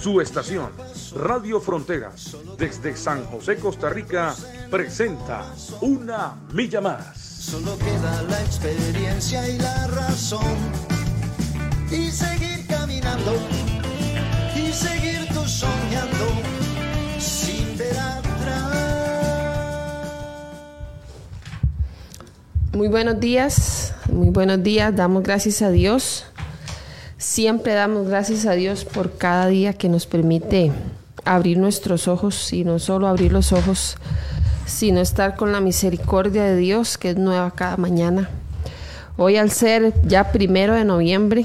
Su estación, Radio Fronteras, desde San José, Costa Rica, presenta Una Milla Más. Solo queda la experiencia y la razón. Y seguir caminando, y seguir tú soñando, sin ver atrás. Muy buenos días, muy buenos días, damos gracias a Dios Siempre damos gracias a Dios por cada día que nos permite abrir nuestros ojos y no solo abrir los ojos, sino estar con la misericordia de Dios que es nueva cada mañana. Hoy al ser ya primero de noviembre,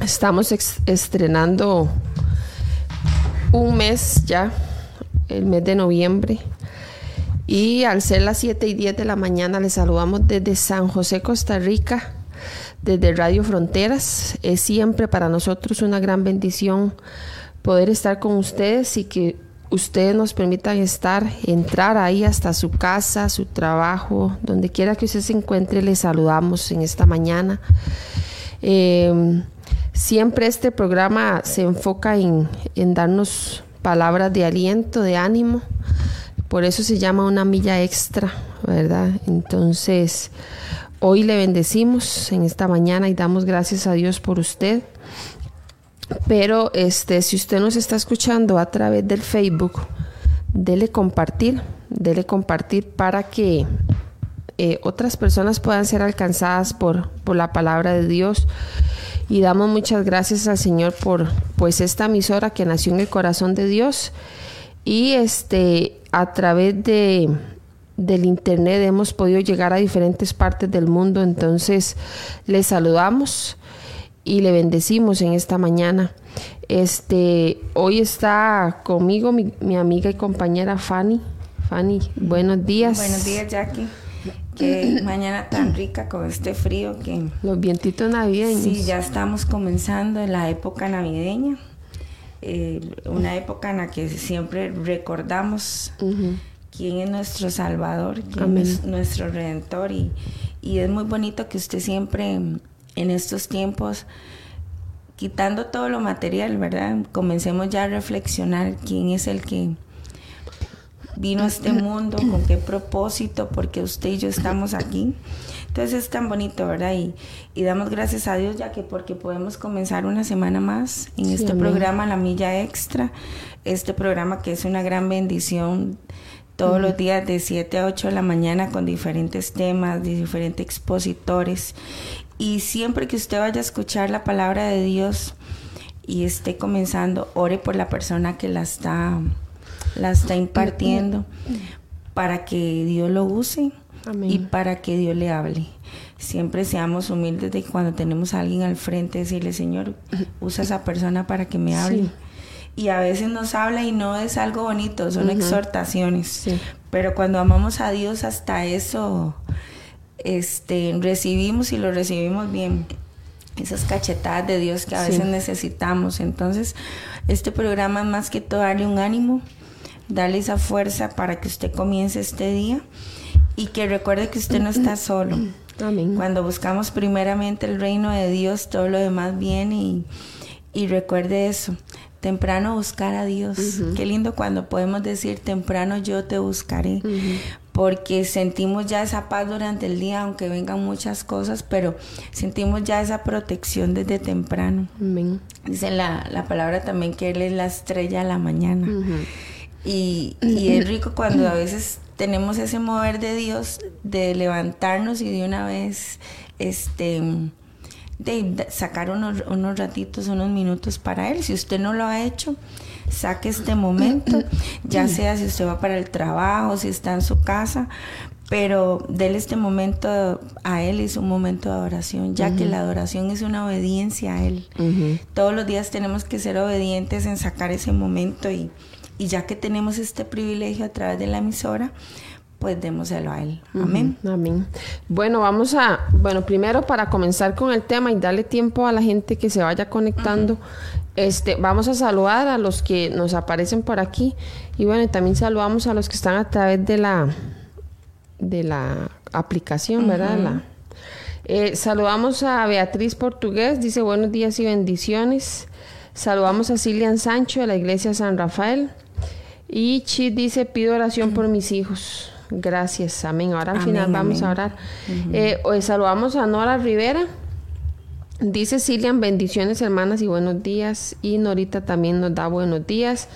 estamos estrenando un mes ya, el mes de noviembre. Y al ser las 7 y 10 de la mañana, les saludamos desde San José, Costa Rica desde Radio Fronteras. Es siempre para nosotros una gran bendición poder estar con ustedes y que ustedes nos permitan estar, entrar ahí hasta su casa, su trabajo, donde quiera que usted se encuentre, le saludamos en esta mañana. Em, siempre este programa se enfoca en, en darnos palabras de aliento, de ánimo. Por eso se llama una milla extra, ¿verdad? Entonces, Hoy le bendecimos en esta mañana y damos gracias a Dios por usted. Pero este, si usted nos está escuchando a través del Facebook, dele compartir, dele compartir para que eh, otras personas puedan ser alcanzadas por, por la palabra de Dios. Y damos muchas gracias al Señor por pues esta emisora que nació en el corazón de Dios. Y este a través de del internet hemos podido llegar a diferentes partes del mundo, entonces le saludamos y le bendecimos en esta mañana. Este, hoy está conmigo mi, amiga y compañera Fanny. Fanny, buenos días. Buenos días, Jackie. Qué mañana tan rica con este frío que... Los vientitos navideños. Sí, ya estamos comenzando en la época navideña. Eh, una época en la que siempre recordamos quién es nuestro Salvador, quién es nuestro Redentor. Y, y, es muy bonito que usted siempre en estos tiempos, quitando todo lo material, ¿verdad? Comencemos ya a reflexionar quién es el que vino a este mundo, con qué propósito, porque usted y yo estamos aquí. Entonces es tan bonito, ¿verdad? Y, y damos gracias a Dios ya que porque podemos comenzar una semana más en este programa La Milla Extra, este programa que es una gran bendición todos los días de 7 a 8 de la mañana con diferentes temas, de diferentes expositores. Y siempre que usted vaya a escuchar la palabra de Dios y esté comenzando, ore por la persona que la está, la está impartiendo para que Dios lo use y para que Dios le hable. Siempre seamos humildes de cuando tenemos a alguien al frente, decirle, Señor, usa esa persona para que me hable y a veces nos habla y no es algo bonito, son exhortaciones. Pero cuando amamos a Dios hasta eso este recibimos y lo recibimos bien. Esas cachetadas de Dios que a veces necesitamos. Entonces, este programa es más que todo darle un ánimo, darle esa fuerza para que usted comience este día y que recuerde que usted no está solo. Cuando buscamos primeramente el reino de Dios, todo lo demás viene y, y recuerde eso temprano buscar a Dios. Qué lindo cuando podemos decir temprano yo te buscaré, porque sentimos ya esa paz durante el día, aunque vengan muchas cosas, pero sentimos ya esa protección desde temprano. Dice la, la, palabra también que Él es la estrella de la mañana. y, y es rico cuando a veces tenemos ese mover de Dios, de levantarnos y de una vez, este de sacar unos, unos ratitos, unos minutos para él. Si usted no lo ha hecho, saque este momento, ya sea si usted va para el trabajo, si está en su casa, pero déle este momento a Él es un momento de adoración, ya que la adoración es una obediencia a Él. Todos los días tenemos que ser obedientes en sacar ese momento y, y, ya que tenemos este privilegio a través de la emisora, pues démoselo a Él. Amén. Amén. Bueno, vamos a, bueno, primero para comenzar con el tema y darle tiempo a la gente que se vaya conectando, este, vamos a saludar a los que nos aparecen por aquí y bueno, también saludamos a los que están a través de la, de la aplicación, ¿verdad? La, eh, saludamos a Beatriz Portugués, dice buenos días y bendiciones. Saludamos a Cilian Sancho de la iglesia San Rafael. Y Chit dice, pido oración por mis hijos. Gracias, amén. Ahora al final vamos a orar. Eh, hoy saludamos a Nora Rivera. Dice Cilian, bendiciones hermanas y buenos días. Y Norita también nos da buenos días.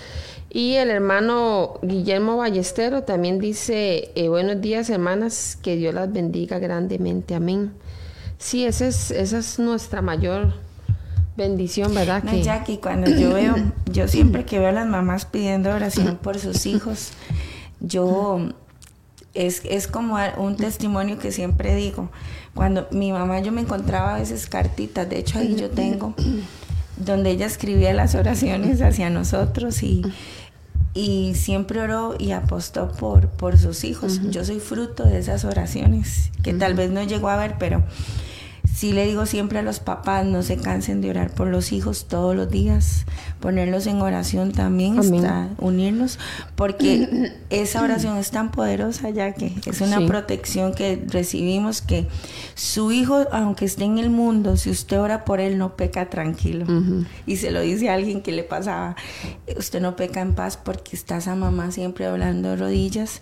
Y el hermano Guillermo Ballestero también dice, eh, buenos días hermanas, que Dios las bendiga grandemente. Amén. Sí, esa es, esa es nuestra mayor bendición, ¿verdad? No, Jackie, cuando yo veo, yo siempre que veo a las mamás pidiendo oración por sus hijos, yo es, es como un testimonio que siempre digo. Cuando mi mamá yo me encontraba a veces cartitas, de hecho ahí yo tengo, donde ella escribía las oraciones hacia nosotros y, y siempre oró y apostó por, por sus hijos. Yo soy fruto de esas oraciones, que tal vez no llegó a ver, pero Sí le digo siempre a los papás, no se cansen de orar por los hijos todos los días, ponerlos en oración también, hasta unirnos, porque esa oración es tan poderosa ya que es una protección que recibimos que su hijo, aunque esté en el mundo, si usted ora por él, no peca tranquilo. Y se lo dice a alguien que le pasaba, usted no peca en paz porque está esa mamá siempre hablando de rodillas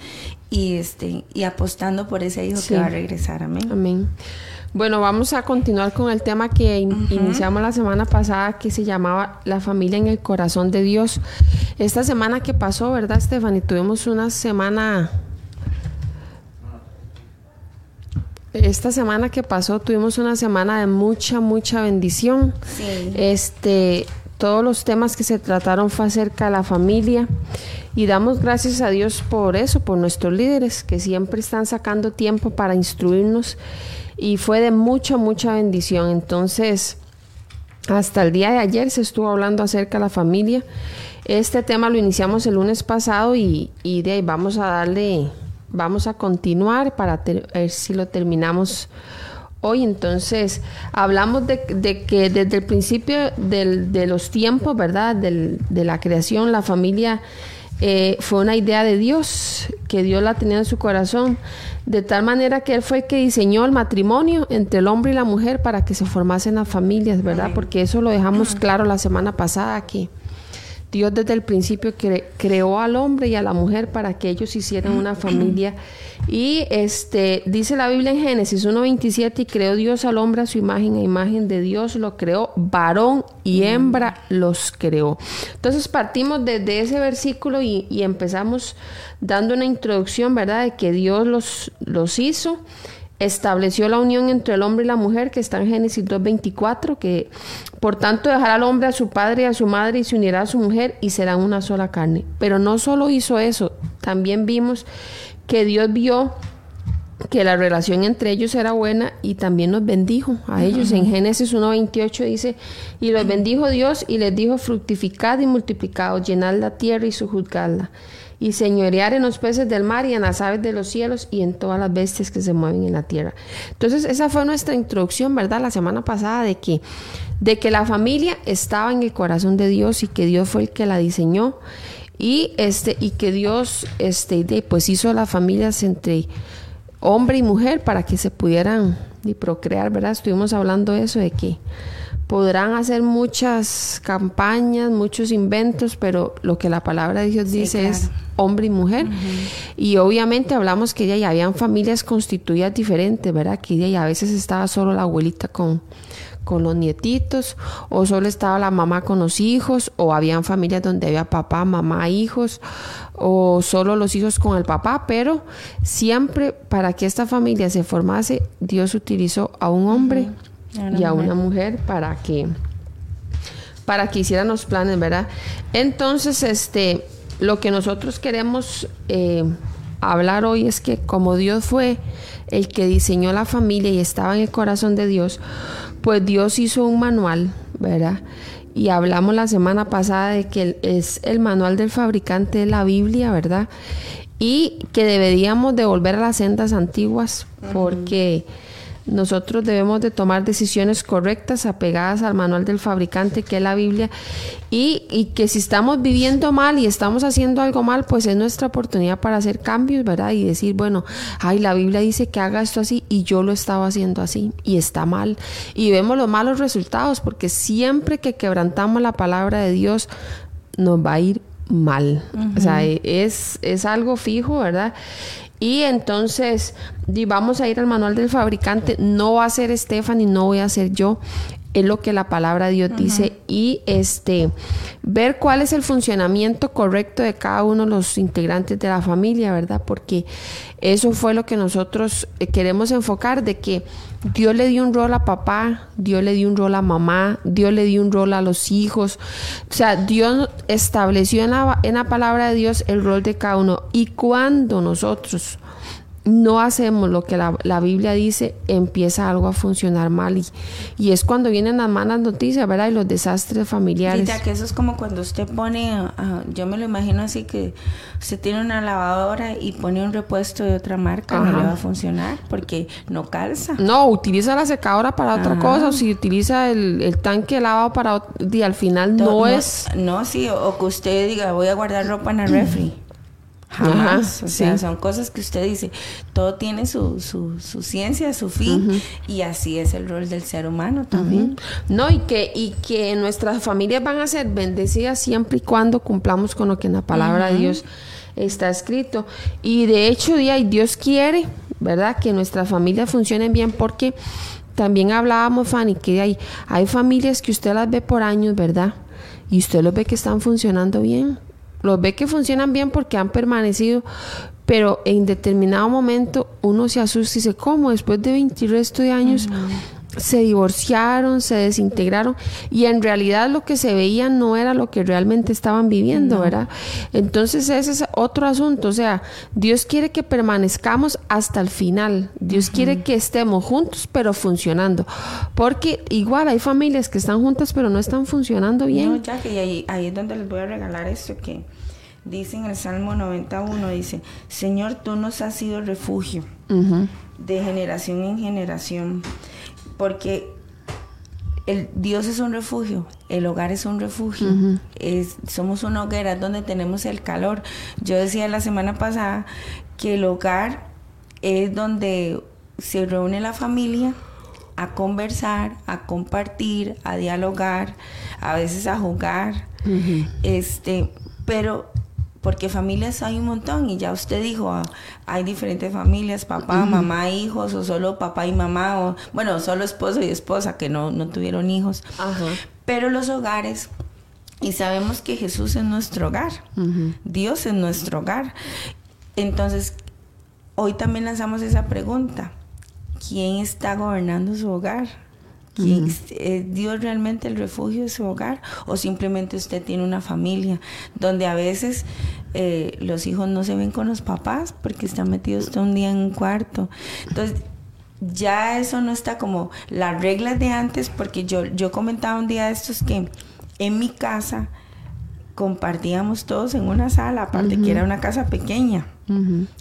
y, este, y apostando por ese hijo que va a regresar. Amén. Amén. Bueno, vamos a continuar con el tema que iniciamos la semana pasada que se llamaba La familia en el corazón de Dios. Esta semana que pasó, ¿verdad, Stephanie? Tuvimos una semana... Esta semana que pasó tuvimos una semana de mucha, mucha bendición. Sí. Este, todos los temas que se trataron fue acerca de la familia y damos gracias a Dios por eso, por nuestros líderes que siempre están sacando tiempo para instruirnos y fue de mucha, mucha bendición. Entonces, hasta el día de ayer se estuvo hablando acerca de la familia. Este tema lo iniciamos el lunes pasado y, de ahí vamos a darle, vamos a continuar para ver si lo terminamos hoy. Entonces, hablamos de, que desde el principio de los tiempos, ¿verdad? de la creación, la familia eh, fue una idea de Dios, que Dios la tenía en su corazón, de tal manera que Él fue el que diseñó el matrimonio entre el hombre y la mujer para que se formasen las familias, ¿verdad? Porque eso lo dejamos claro la semana pasada aquí. Dios desde el principio creó al hombre y a la mujer para que ellos hicieran una familia. Y este dice la Biblia en Génesis 1.27, y creó Dios al hombre a su imagen, a imagen de Dios lo creó, varón y hembra los creó. Entonces partimos desde ese versículo y, y empezamos dando una introducción, ¿verdad?, de que Dios los, los hizo estableció la unión entre el hombre y la mujer, que está en Génesis 2.24, que por tanto dejará al hombre a su padre y a su madre y se unirá a su mujer y serán una sola carne. Pero no solo hizo eso, también vimos que Dios vio que la relación entre ellos era buena y también nos bendijo a ellos. En Génesis 1.28 dice, y los bendijo Dios y les dijo, fructificad y multiplicad, llenad la tierra y sujuzgadla y señorear en los peces del mar y en las aves de los cielos y en todas las bestias que se mueven en la tierra. Entonces, esa fue nuestra introducción, ¿verdad? La semana pasada de que de que la familia estaba en el corazón de Dios y que Dios fue el que la diseñó y este y que Dios este pues hizo las familias entre hombre y mujer para que se pudieran y procrear, ¿verdad? Estuvimos hablando de eso de que podrán hacer muchas campañas, muchos inventos, pero lo que la palabra de Dios dice es hombre y mujer. Y obviamente hablamos que ya, ya habían familias constituidas diferentes, ¿verdad? Que ya, a veces estaba solo la abuelita con, con los nietitos, o solo estaba la mamá con los hijos, o habían familias donde había papá, mamá, hijos, o solo los hijos con el papá, pero siempre para que esta familia se formase, Dios utilizó a un hombre y a una mujer para que para que hicieran los planes, ¿verdad? Entonces, este, lo que nosotros queremos eh, hablar hoy es que como Dios fue el que diseñó la familia y estaba en el corazón de Dios, pues Dios hizo un manual, ¿verdad? Y hablamos la semana pasada de que es el manual del fabricante de la Biblia, ¿verdad? y que deberíamos de volver a las sendas antiguas porque nosotros debemos de tomar decisiones correctas apegadas al manual del fabricante que es la Biblia y, y, que si estamos viviendo mal y estamos haciendo algo mal pues es nuestra oportunidad para hacer cambios verdad y decir bueno ay la Biblia dice que haga esto así y yo lo estaba haciendo así y está mal y vemos los malos resultados porque siempre que quebrantamos la palabra de Dios nos va a ir mal. O sea, es, es algo fijo, ¿verdad? Y entonces vamos a ir al manual del fabricante. No va a ser Stephanie, no voy a ser yo es lo que la palabra de Dios dice y este ver cuál es el funcionamiento correcto de cada uno de los integrantes de la familia, ¿verdad? Porque eso fue lo que nosotros eh, queremos enfocar de que Dios le dio un rol a papá, Dios le dio un rol a mamá, Dios le dio un rol a los hijos. O sea, Dios estableció en la, en la palabra de Dios el rol de cada uno. Y cuando nosotros no hacemos lo que la, Biblia dice, empieza algo a funcionar mal. Y, y, es cuando vienen las malas noticias, ¿verdad? Y los desastres familiares. que eso es como cuando usted pone, ah, yo me lo imagino así que usted tiene una lavadora y pone un repuesto de otra marca, no le va a funcionar porque no calza. No, utiliza la secadora para otra cosa, o si utiliza el, tanque lavado para... Y al final no, es... No, sí, o, que usted diga, voy a guardar ropa en el refri. Jamás. o sea, son cosas que usted dice, todo tiene su, su, su ciencia, su fin, y así es el rol del ser humano también. No, y que, y que nuestras familias van a ser bendecidas siempre y cuando cumplamos con lo que en la palabra de Dios está escrito. Y de hecho, Dios quiere, ¿verdad? Que nuestras familias funcionen bien porque también hablábamos, Fanny, que hay, hay familias que usted las ve por años, ¿verdad? Y usted los ve que están funcionando bien los ve que funcionan bien porque han permanecido, pero en determinado momento uno se asusta y dice, ¿cómo? Después de 20 resto de años se divorciaron, se desintegraron y en realidad lo que se veía no era lo que realmente estaban viviendo, ¿verdad? Entonces ese es otro asunto, o sea, Dios quiere que permanezcamos hasta el final, Dios quiere que estemos juntos pero funcionando, porque igual hay familias que están juntas pero no están funcionando bien. No, ya que ahí, ahí es donde les voy a regalar esto que dice en el Salmo 91, dice, Señor, tú nos has sido refugio de generación en generación, porque el Dios es un refugio, el hogar es un refugio, es, somos una hoguera donde tenemos el calor. Yo decía la semana pasada que el hogar es donde se reúne la familia a conversar, a compartir, a dialogar, a veces a jugar, este, pero porque familias hay un montón y ya usted dijo, ah, hay diferentes familias, papá, mamá, hijos, o solo papá y mamá, o bueno, solo esposo y esposa que no, no tuvieron hijos. Pero los hogares, y sabemos que Jesús es nuestro hogar, Dios es nuestro hogar. Entonces, hoy también lanzamos esa pregunta, ¿quién está gobernando su hogar? ¿Es Dios realmente el refugio de su hogar? ¿O simplemente usted tiene una familia donde a veces eh, los hijos no se ven con los papás porque están metidos todo un día en un cuarto? Entonces, ya eso no está como las reglas de antes, porque yo, yo comentaba un día de estos que en mi casa compartíamos todos en una sala, aparte que era una casa pequeña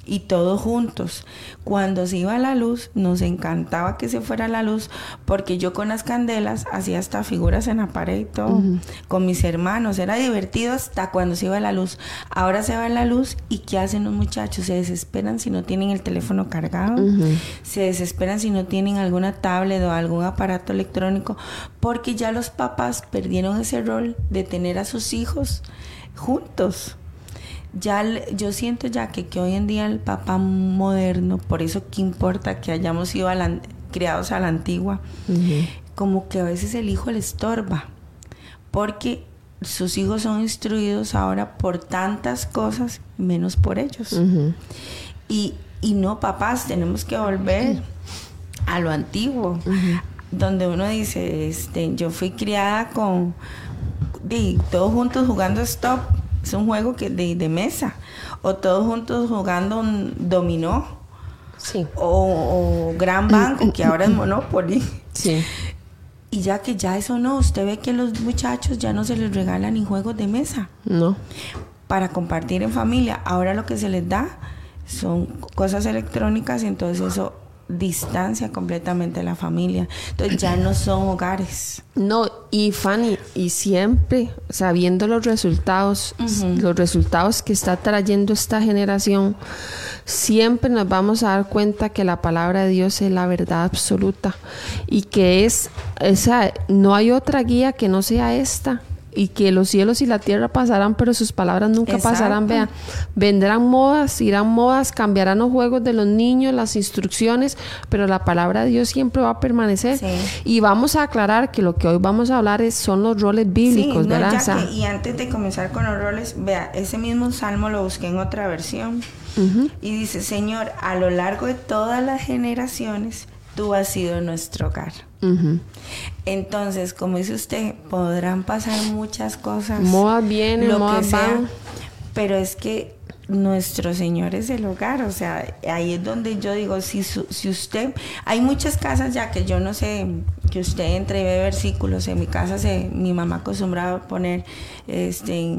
y todos juntos. Cuando se iba la luz, nos encantaba que se fuera la luz porque yo con las candelas hacía hasta figuras en la pared y todo, con mis hermanos. Era divertido hasta cuando se iba la luz. Ahora se va la luz y ¿qué hacen los muchachos? Se desesperan si no tienen el teléfono cargado, se desesperan si no tienen alguna tablet o algún aparato electrónico porque ya los papás perdieron ese rol de tener a sus hijos juntos ya yo siento ya que, que hoy en día el papá moderno, por eso que importa que hayamos sido criados a la antigua, como que a veces el hijo le estorba, porque sus hijos son instruidos ahora por tantas cosas, menos por ellos. y, y, no, papás, tenemos que volver a lo antiguo, donde uno dice, este, yo fui criada con, todos juntos jugando stop es un juego que de, mesa. O todos juntos jugando un dominó. Sí. O, Gran Banco, que ahora es Monopoly. Sí. Y ya que ya eso no, usted ve que los muchachos ya no se les regalan ni juegos de mesa. No. para compartir en familia. Ahora lo que se les da son cosas electrónicas y entonces eso distancia completamente la familia. Entonces ya no son hogares. No, y Fanny, y siempre sabiendo los resultados, los resultados que está trayendo esta generación, siempre nos vamos a dar cuenta que la palabra de Dios es la verdad absoluta y que es, o sea, no hay otra guía que no sea esta y que los cielos y la tierra pasarán, pero sus palabras nunca pasarán. Vean, vendrán modas, irán modas, cambiarán los juegos de los niños, las instrucciones, pero la palabra de Dios siempre va a permanecer. Y vamos a aclarar que lo que hoy vamos a hablar es, son los roles bíblicos, ¿verdad? y antes de comenzar con los roles, vea, ese mismo salmo lo busqué en otra versión. Y dice, Señor, a lo largo de todas las generaciones, tú has sido nuestro hogar. Entonces, como dice usted, podrán pasar muchas cosas. Modas vienen, lo que sea, Pero es que nuestro Señor es el hogar, o sea, ahí es donde yo digo, si, si usted, hay muchas casas ya que yo no sé, que usted entre y ve versículos, en mi casa se, mi mamá acostumbraba a poner este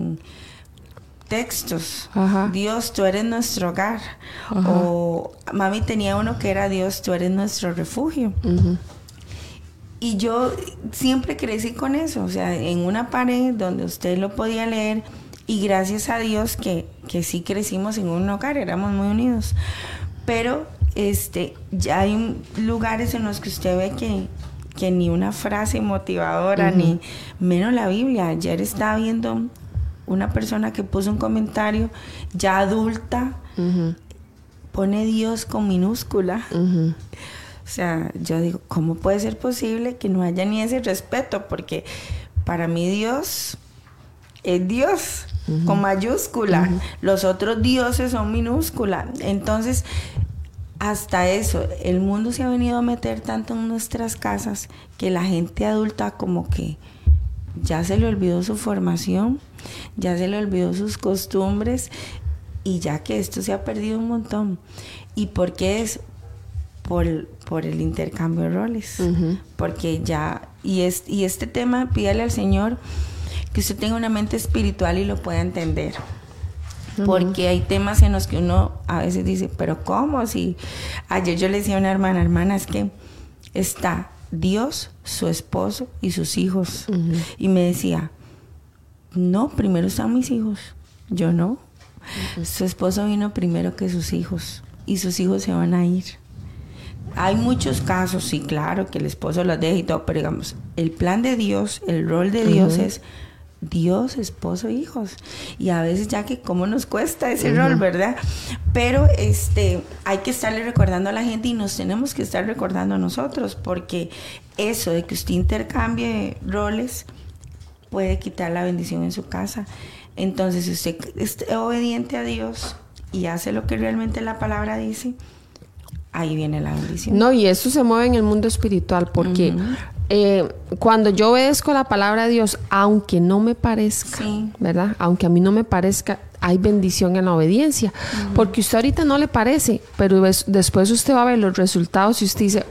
textos, Dios, tú eres nuestro hogar, o mami tenía uno que era Dios, tú eres nuestro refugio. Y yo siempre crecí con eso, o sea, en una pared donde usted lo podía leer y gracias a Dios que, que sí crecimos en un hogar, éramos muy unidos. Pero este, ya hay lugares en los que usted ve que, que ni una frase motivadora, ni menos la Biblia. Ayer estaba viendo una persona que puso un comentario ya adulta, pone Dios con minúscula. O sea, yo digo, ¿cómo puede ser posible que no haya ni ese respeto? Porque para mí Dios es Dios con mayúscula. Los otros dioses son minúscula. Entonces, hasta eso, el mundo se ha venido a meter tanto en nuestras casas que la gente adulta como que ya se le olvidó su formación, ya se le olvidó sus costumbres y ya que esto se ha perdido un montón. ¿Y por qué es? Por, por el intercambio de roles. Porque ya, y, es, y este tema, pídale al Señor que usted tenga una mente espiritual y lo pueda entender. Porque hay temas en los que uno a veces dice, pero ¿cómo? Si ayer yo le decía a una hermana, hermana, es que está Dios, su esposo y sus hijos. Y me decía, no, primero están mis hijos. Yo no. Su esposo vino primero que sus hijos y sus hijos se van a ir. Hay muchos casos, sí, claro, que el esposo los deja y todo, pero digamos, el plan de Dios, el rol de Dios es Dios, esposo, hijos. Y a veces ya que cómo nos cuesta ese rol, ¿verdad? Pero este hay que estarle recordando a la gente y nos tenemos que estar recordando a nosotros, porque eso de que usted intercambie roles puede quitar la bendición en su casa. Entonces, si usted es obediente a Dios y hace lo que realmente la palabra dice, ahí viene la bendición. No, y eso se mueve en el mundo espiritual porque eh, cuando yo obedezco la palabra de Dios, aunque no me parezca, ¿verdad? Aunque a mí no me parezca, hay bendición en la obediencia. Porque usted ahorita no le parece, pero después usted va a ver los resultados y usted dice,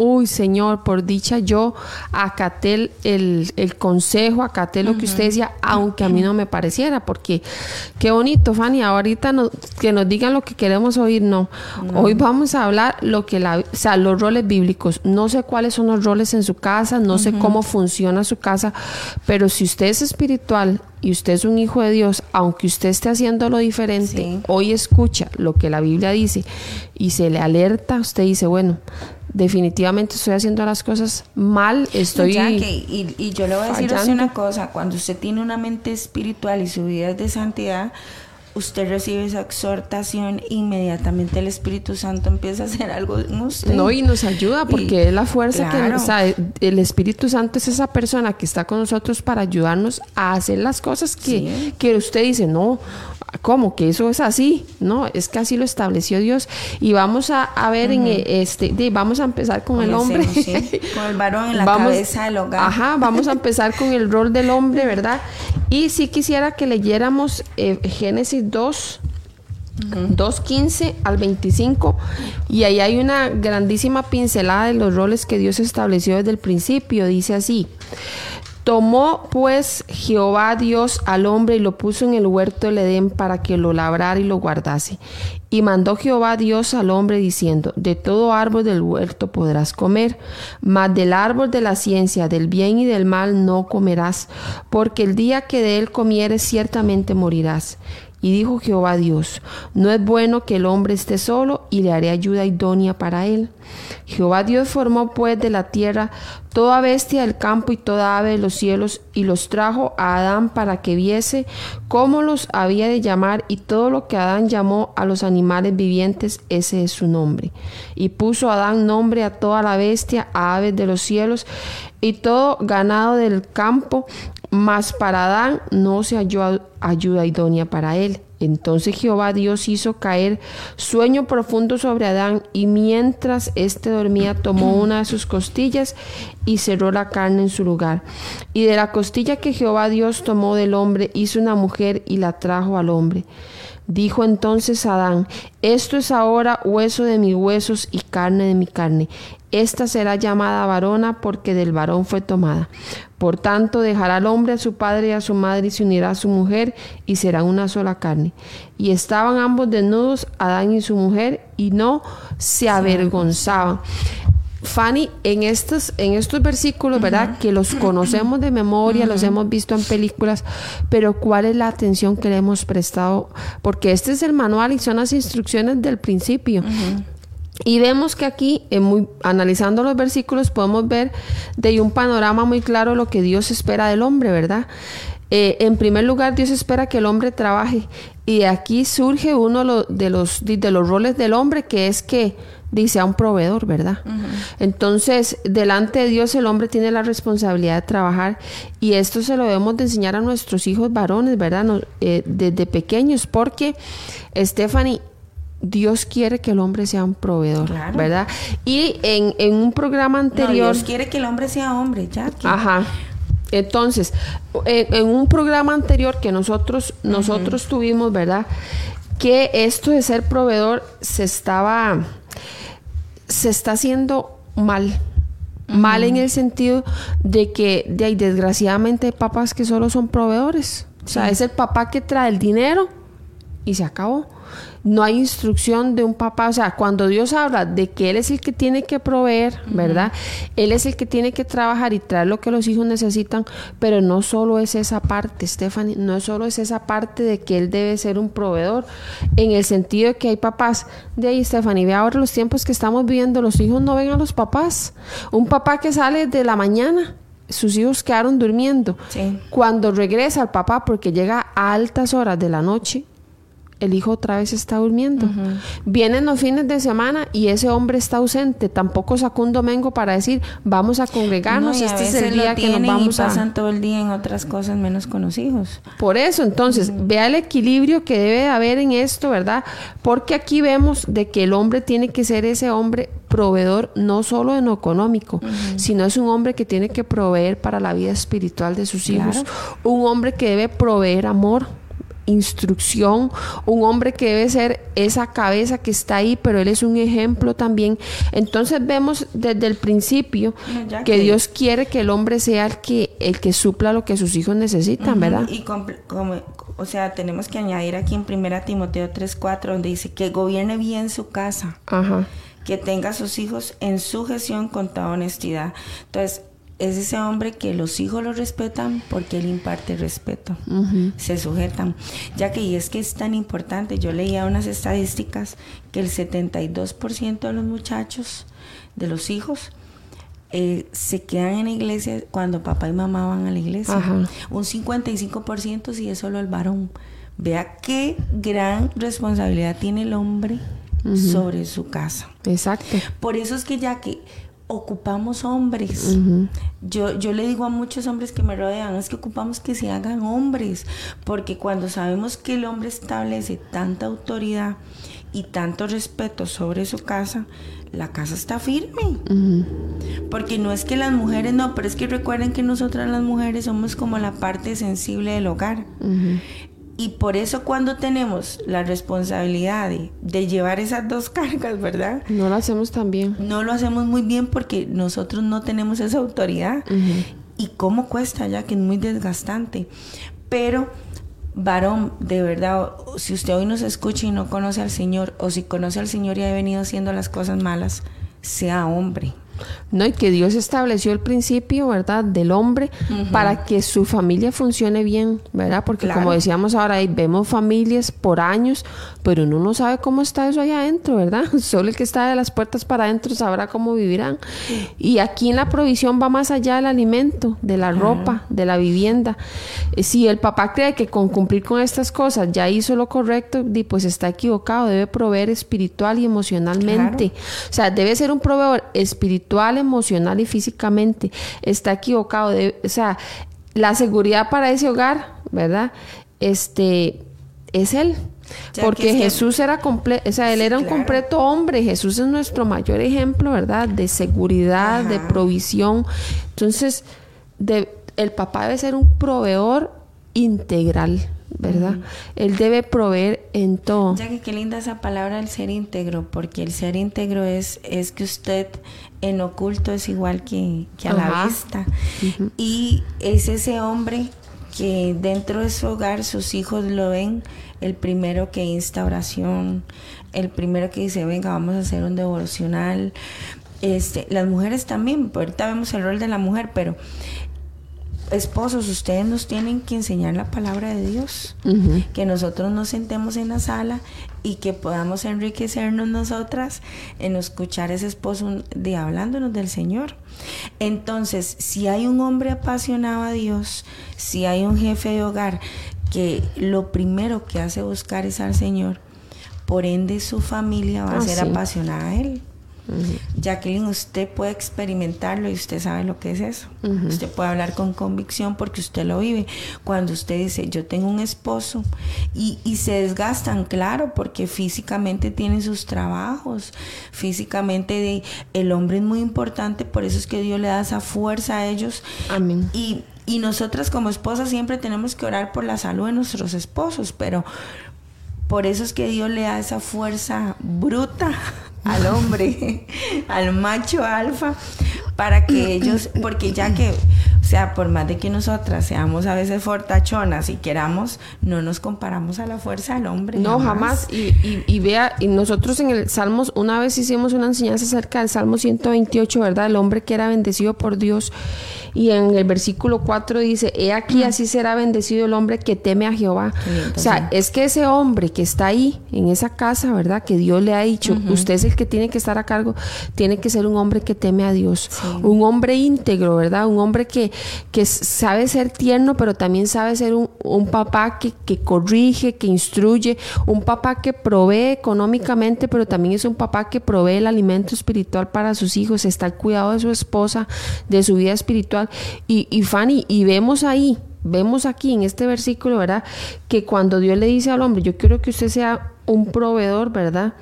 uy Señor, por dicha yo acaté el, el consejo, acaté lo que usted decía, aunque a mí no me pareciera, porque qué bonito, Fanny, ahorita que nos digan lo que queremos oír, no. Hoy vamos a hablar lo que la, o sea, los roles bíblicos. No sé cuáles son los roles en su casa, no sé cómo funciona su casa, pero si usted es espiritual y usted es un hijo de Dios, aunque usted esté haciendo lo diferente, hoy escucha lo que la Biblia dice y se le alerta, usted dice, bueno, definitivamente estoy haciendo las cosas mal, estoy... y, yo le voy a decir una cosa, cuando usted tiene una mente espiritual y su vida es de santidad, usted recibe esa exhortación, inmediatamente el Espíritu Santo empieza a hacer algo en usted. No, y nos ayuda porque es la fuerza que, o sea, el Espíritu Santo es esa persona que está con nosotros para ayudarnos a hacer las cosas que, que usted dice, no, ¿Cómo? Que eso es así, ¿no? Es que así lo estableció Dios. Y vamos a, ver en este, vamos a empezar con, el hombre. Con el varón en la cabeza del hogar. Ajá, vamos a empezar con el rol del hombre, ¿verdad? Y sí quisiera que leyéramos eh, Génesis 2, 2.15 al 25 y ahí hay una grandísima pincelada de los roles que Dios estableció desde el principio. Dice así, Tomó pues Jehová Dios al hombre y lo puso en el huerto del Edén para que lo labrara y lo guardase. Y mandó Jehová Dios al hombre diciendo, de todo árbol del huerto podrás comer, mas del árbol de la ciencia, del bien y del mal no comerás, porque el día que de él comieres ciertamente morirás. Y dijo Jehová Dios, no es bueno que el hombre esté solo, y le haré ayuda idónea para él. Jehová Dios formó pues de la tierra toda bestia del campo y toda ave de los cielos, y los trajo a Adán para que viese cómo los había de llamar, y todo lo que Adán llamó a los animales vivientes, ese es su nombre. Y puso Adán nombre a toda la bestia, a aves de los cielos, y todo ganado del campo, mas para Adán no se halló ayuda idónea para él. Entonces Jehová Dios hizo caer sueño profundo sobre Adán y mientras éste dormía tomó una de sus costillas y cerró la carne en su lugar. Y de la costilla que Jehová Dios tomó del hombre hizo una mujer y la trajo al hombre. Dijo entonces Adán, esto es ahora hueso de mis huesos y carne de mi carne. Esta será llamada varona porque del varón fue tomada. Por tanto, dejará al hombre a su padre y a su madre y se unirá a su mujer y será una sola carne. Y estaban ambos desnudos, Adán y su mujer, y no se avergonzaban. Fanny, en estos, en estos versículos, ¿verdad? Que los conocemos de memoria, los hemos visto en películas, pero ¿cuál es la atención que le hemos prestado? Porque este es el manual y son las instrucciones del principio. Y vemos que aquí, muy, analizando los versículos, podemos ver de un panorama muy claro lo que Dios espera del hombre, ¿verdad? Eh, en primer lugar, Dios espera que el hombre trabaje. Y aquí surge uno de los, de los roles del hombre, que es que dice a un proveedor, ¿verdad? Entonces, delante de Dios el hombre tiene la responsabilidad de trabajar y esto se lo debemos de enseñar a nuestros hijos varones, ¿verdad? Eh, desde pequeños, porque Stephanie, Dios quiere que el hombre sea un proveedor, ¿verdad? Y en, un programa anterior... Dios quiere que el hombre sea hombre, ya. Ajá. Entonces, en, un programa anterior que nosotros, nosotros tuvimos, ¿verdad? Que esto de ser proveedor se estaba, se está haciendo mal. Mal en el sentido de que de ahí, desgraciadamente hay papás que solo son proveedores. O sea, es el papá que trae el dinero y se acabó no hay instrucción de un papá, o sea, cuando Dios habla de que Él es el que tiene que proveer, ¿verdad? Él es el que tiene que trabajar y traer lo que los hijos necesitan, pero no solo es esa parte, Stephanie, no solo es esa parte de que Él debe ser un proveedor, en el sentido de que hay papás, de ahí, Stephanie, ve ahora los tiempos que estamos viviendo, los hijos no ven a los papás, un papá que sale de la mañana sus hijos quedaron durmiendo. Cuando regresa el papá, porque llega a altas horas de la noche, el hijo otra vez está durmiendo. Vienen los fines de semana y ese hombre está ausente. Tampoco sacó un domingo para decir, vamos a congregarnos, este es el día que nos vamos y pasan todo el día en otras cosas menos con los hijos. Por eso, entonces, vea el equilibrio que debe haber en esto, ¿verdad? Porque aquí vemos de que el hombre tiene que ser ese hombre proveedor no solo en lo económico, sino es un hombre que tiene que proveer para la vida espiritual de sus hijos, un hombre que debe proveer amor, instrucción, un hombre que debe ser esa cabeza que está ahí, pero él es un ejemplo también. Entonces vemos desde el principio que, Dios quiere que el hombre sea el que el que supla lo que sus hijos necesitan, ¿verdad? Y como, o sea, tenemos que añadir aquí en 1 Timoteo 3:4 donde dice que gobierne bien su casa. Que tenga a sus hijos en su gestión con toda honestidad. Entonces, es ese hombre que los hijos lo respetan porque él imparte respeto, se sujetan. Ya que y es que es tan importante, yo leía unas estadísticas que el 72% de los muchachos, de los hijos, eh, se quedan en la iglesia cuando papá y mamá van a la iglesia. Un 55% si es solo el varón. Vea qué gran responsabilidad tiene el hombre sobre su casa. Exacto. Por eso es que ya que ocupamos hombres. yo, yo le digo a muchos hombres que me rodean, es que ocupamos que se hagan hombres, porque cuando sabemos que el hombre establece tanta autoridad y tanto respeto sobre su casa, la casa está firme. Porque no es que las mujeres no, pero es que recuerden que nosotras las mujeres somos como la parte sensible del hogar. Y por eso cuando tenemos la responsabilidad de, llevar esas dos cargas, ¿verdad? No lo hacemos tan bien. No lo hacemos muy bien porque nosotros no tenemos esa autoridad. y cómo cuesta ya que es muy desgastante. Pero varón, de verdad, si usted hoy nos escucha y no conoce al Señor, o si conoce al Señor y ha venido haciendo las cosas malas, sea hombre. No, y que Dios estableció el principio, ¿verdad?, del hombre para que su familia funcione bien, ¿verdad? Porque como decíamos ahora, ahí vemos familias por años, pero uno no sabe cómo está eso allá adentro, ¿verdad? Solo el que está de las puertas para adentro sabrá cómo vivirán. Y aquí en la provisión va más allá del alimento, de la ropa, de la vivienda. Eh, si el papá cree que con cumplir con estas cosas ya hizo lo correcto, pues está equivocado, debe proveer espiritual y emocionalmente. O sea, debe ser un proveedor espiritual, emocional y físicamente. Está equivocado, o sea, la seguridad para ese hogar, ¿verdad? Este es él. Porque Jesús era completo, o sea, él era un completo hombre. Jesús es nuestro mayor ejemplo, ¿verdad? De seguridad, de provisión. Entonces, el papá debe ser un proveedor integral, ¿verdad? Él debe proveer en todo. Ya que qué linda esa palabra el ser íntegro, porque el ser íntegro es, es que usted en oculto es igual que, a la vista. Y es ese hombre que dentro de su hogar sus hijos lo ven el primero que insta oración, el primero que dice, venga, vamos a hacer un devocional. Este, las mujeres también, ahorita vemos el rol de la mujer, pero esposos, ustedes nos tienen que enseñar la palabra de Dios, que nosotros nos sentemos en la sala y que podamos enriquecernos nosotras en escuchar a ese esposo de hablándonos del Señor. Entonces, si hay un hombre apasionado a Dios, si hay un jefe de hogar que lo primero que hace buscar es al Señor, por ende su familia va a ser apasionada a Él. Jacqueline, usted puede experimentarlo y usted sabe lo que es eso. Usted puede hablar con convicción porque usted lo vive. Cuando usted dice, yo tengo un esposo y, se desgastan, claro, porque físicamente tienen sus trabajos, físicamente el hombre es muy importante, por eso es que Dios le da esa fuerza a ellos. Amén. Y, y nosotras como esposas siempre tenemos que orar por la salud de nuestros esposos, pero por eso es que Dios le da esa fuerza bruta al hombre, al macho alfa, para que ellos, porque ya que, sea, por más de que nosotras seamos a veces fortachonas y queramos, no nos comparamos a la fuerza del hombre. No, jamás. Y, y, vea, y nosotros en el Salmos, una vez hicimos una enseñanza acerca del Salmo 128, ¿verdad? El hombre que era bendecido por Dios. Y en el versículo 4 dice, he aquí así será bendecido el hombre que teme a Jehová. o sea, es que ese hombre que está ahí, en esa casa, ¿verdad? Que Dios le ha dicho, usted es el que tiene que estar a cargo, tiene que ser un hombre que teme a Dios. Un hombre íntegro, ¿verdad? Un hombre que, que sabe ser tierno, pero también sabe ser un, un papá que, que corrige, que instruye, un papá que provee económicamente, pero también es un papá que provee el alimento espiritual para sus hijos, está al cuidado de su esposa, de su vida espiritual y, y Fanny, y vemos ahí, vemos aquí en este versículo, ¿verdad? Que cuando Dios le dice al hombre, yo quiero que usted sea un proveedor, ¿verdad?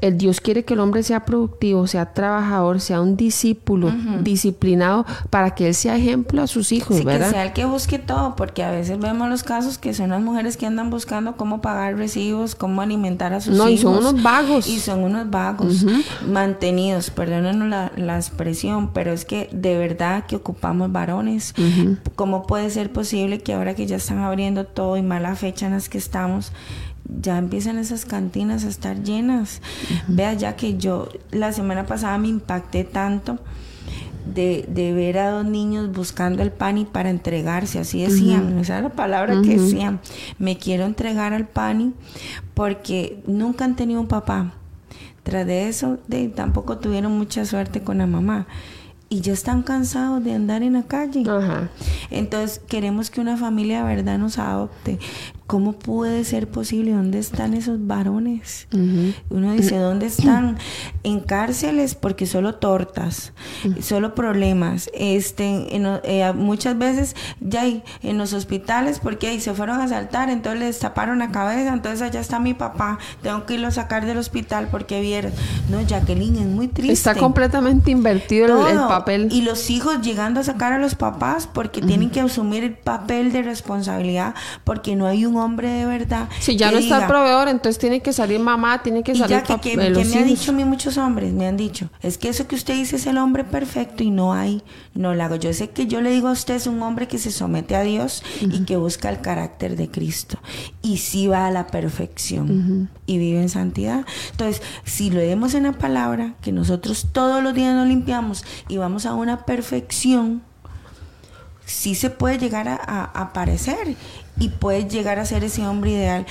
El Dios quiere que el hombre sea productivo, sea trabajador, sea un discípulo, disciplinado, para que él sea ejemplo a sus hijos, ¿verdad? Que sea el que busque todo, porque a veces vemos los casos que son las mujeres que andan buscando cómo pagar recibos, cómo alimentar a sus hijos. No, y son unos vagos. Y son unos vagos, mantenidos, perdónenos la, la, expresión, pero es que de verdad que ocupamos varones. ¿Cómo puede ser posible que ahora que ya están abriendo todo y mala fecha en las que estamos, ya empiezan esas cantinas a estar llenas. Vea, ya que yo la semana pasada me impacté tanto de, ver a dos niños buscando el pan y para entregarse, así decían, esa es la palabra que decían, me quiero entregar al pan porque nunca han tenido un papá. Tras de eso, de, tampoco tuvieron mucha suerte con la mamá y ya están cansados de andar en la calle. Entonces queremos que una familia de verdad nos adopte. ¿Cómo puede ser posible? ¿Dónde están esos varones? Uno dice, ¿dónde están? En cárceles porque solo tortas, solo problemas. Este, eh, muchas veces ya hay en los hospitales porque ahí se fueron a saltar, entonces les taparon la cabeza, entonces allá está mi papá, tengo que irlo a sacar del hospital porque vieron. No, Jacqueline es muy triste. Está completamente invertido el, papel. Y los hijos llegando a sacar a los papás porque tienen que asumir el papel de responsabilidad porque no hay un hombre de verdad. Si ya no está el proveedor, entonces tiene que salir mamá, tiene que salir ya que, me han dicho a mí muchos hombres, me han dicho, es que eso que usted dice es el hombre perfecto y no hay, no lo hago. Yo sé que yo le digo a usted es un hombre que se somete a Dios y que busca el carácter de Cristo y sí va a la perfección y vive en santidad. Entonces, si lo vemos en la palabra, que nosotros todos los días nos limpiamos y vamos a una perfección, sí se puede llegar a, aparecer y puede llegar a ser ese hombre ideal.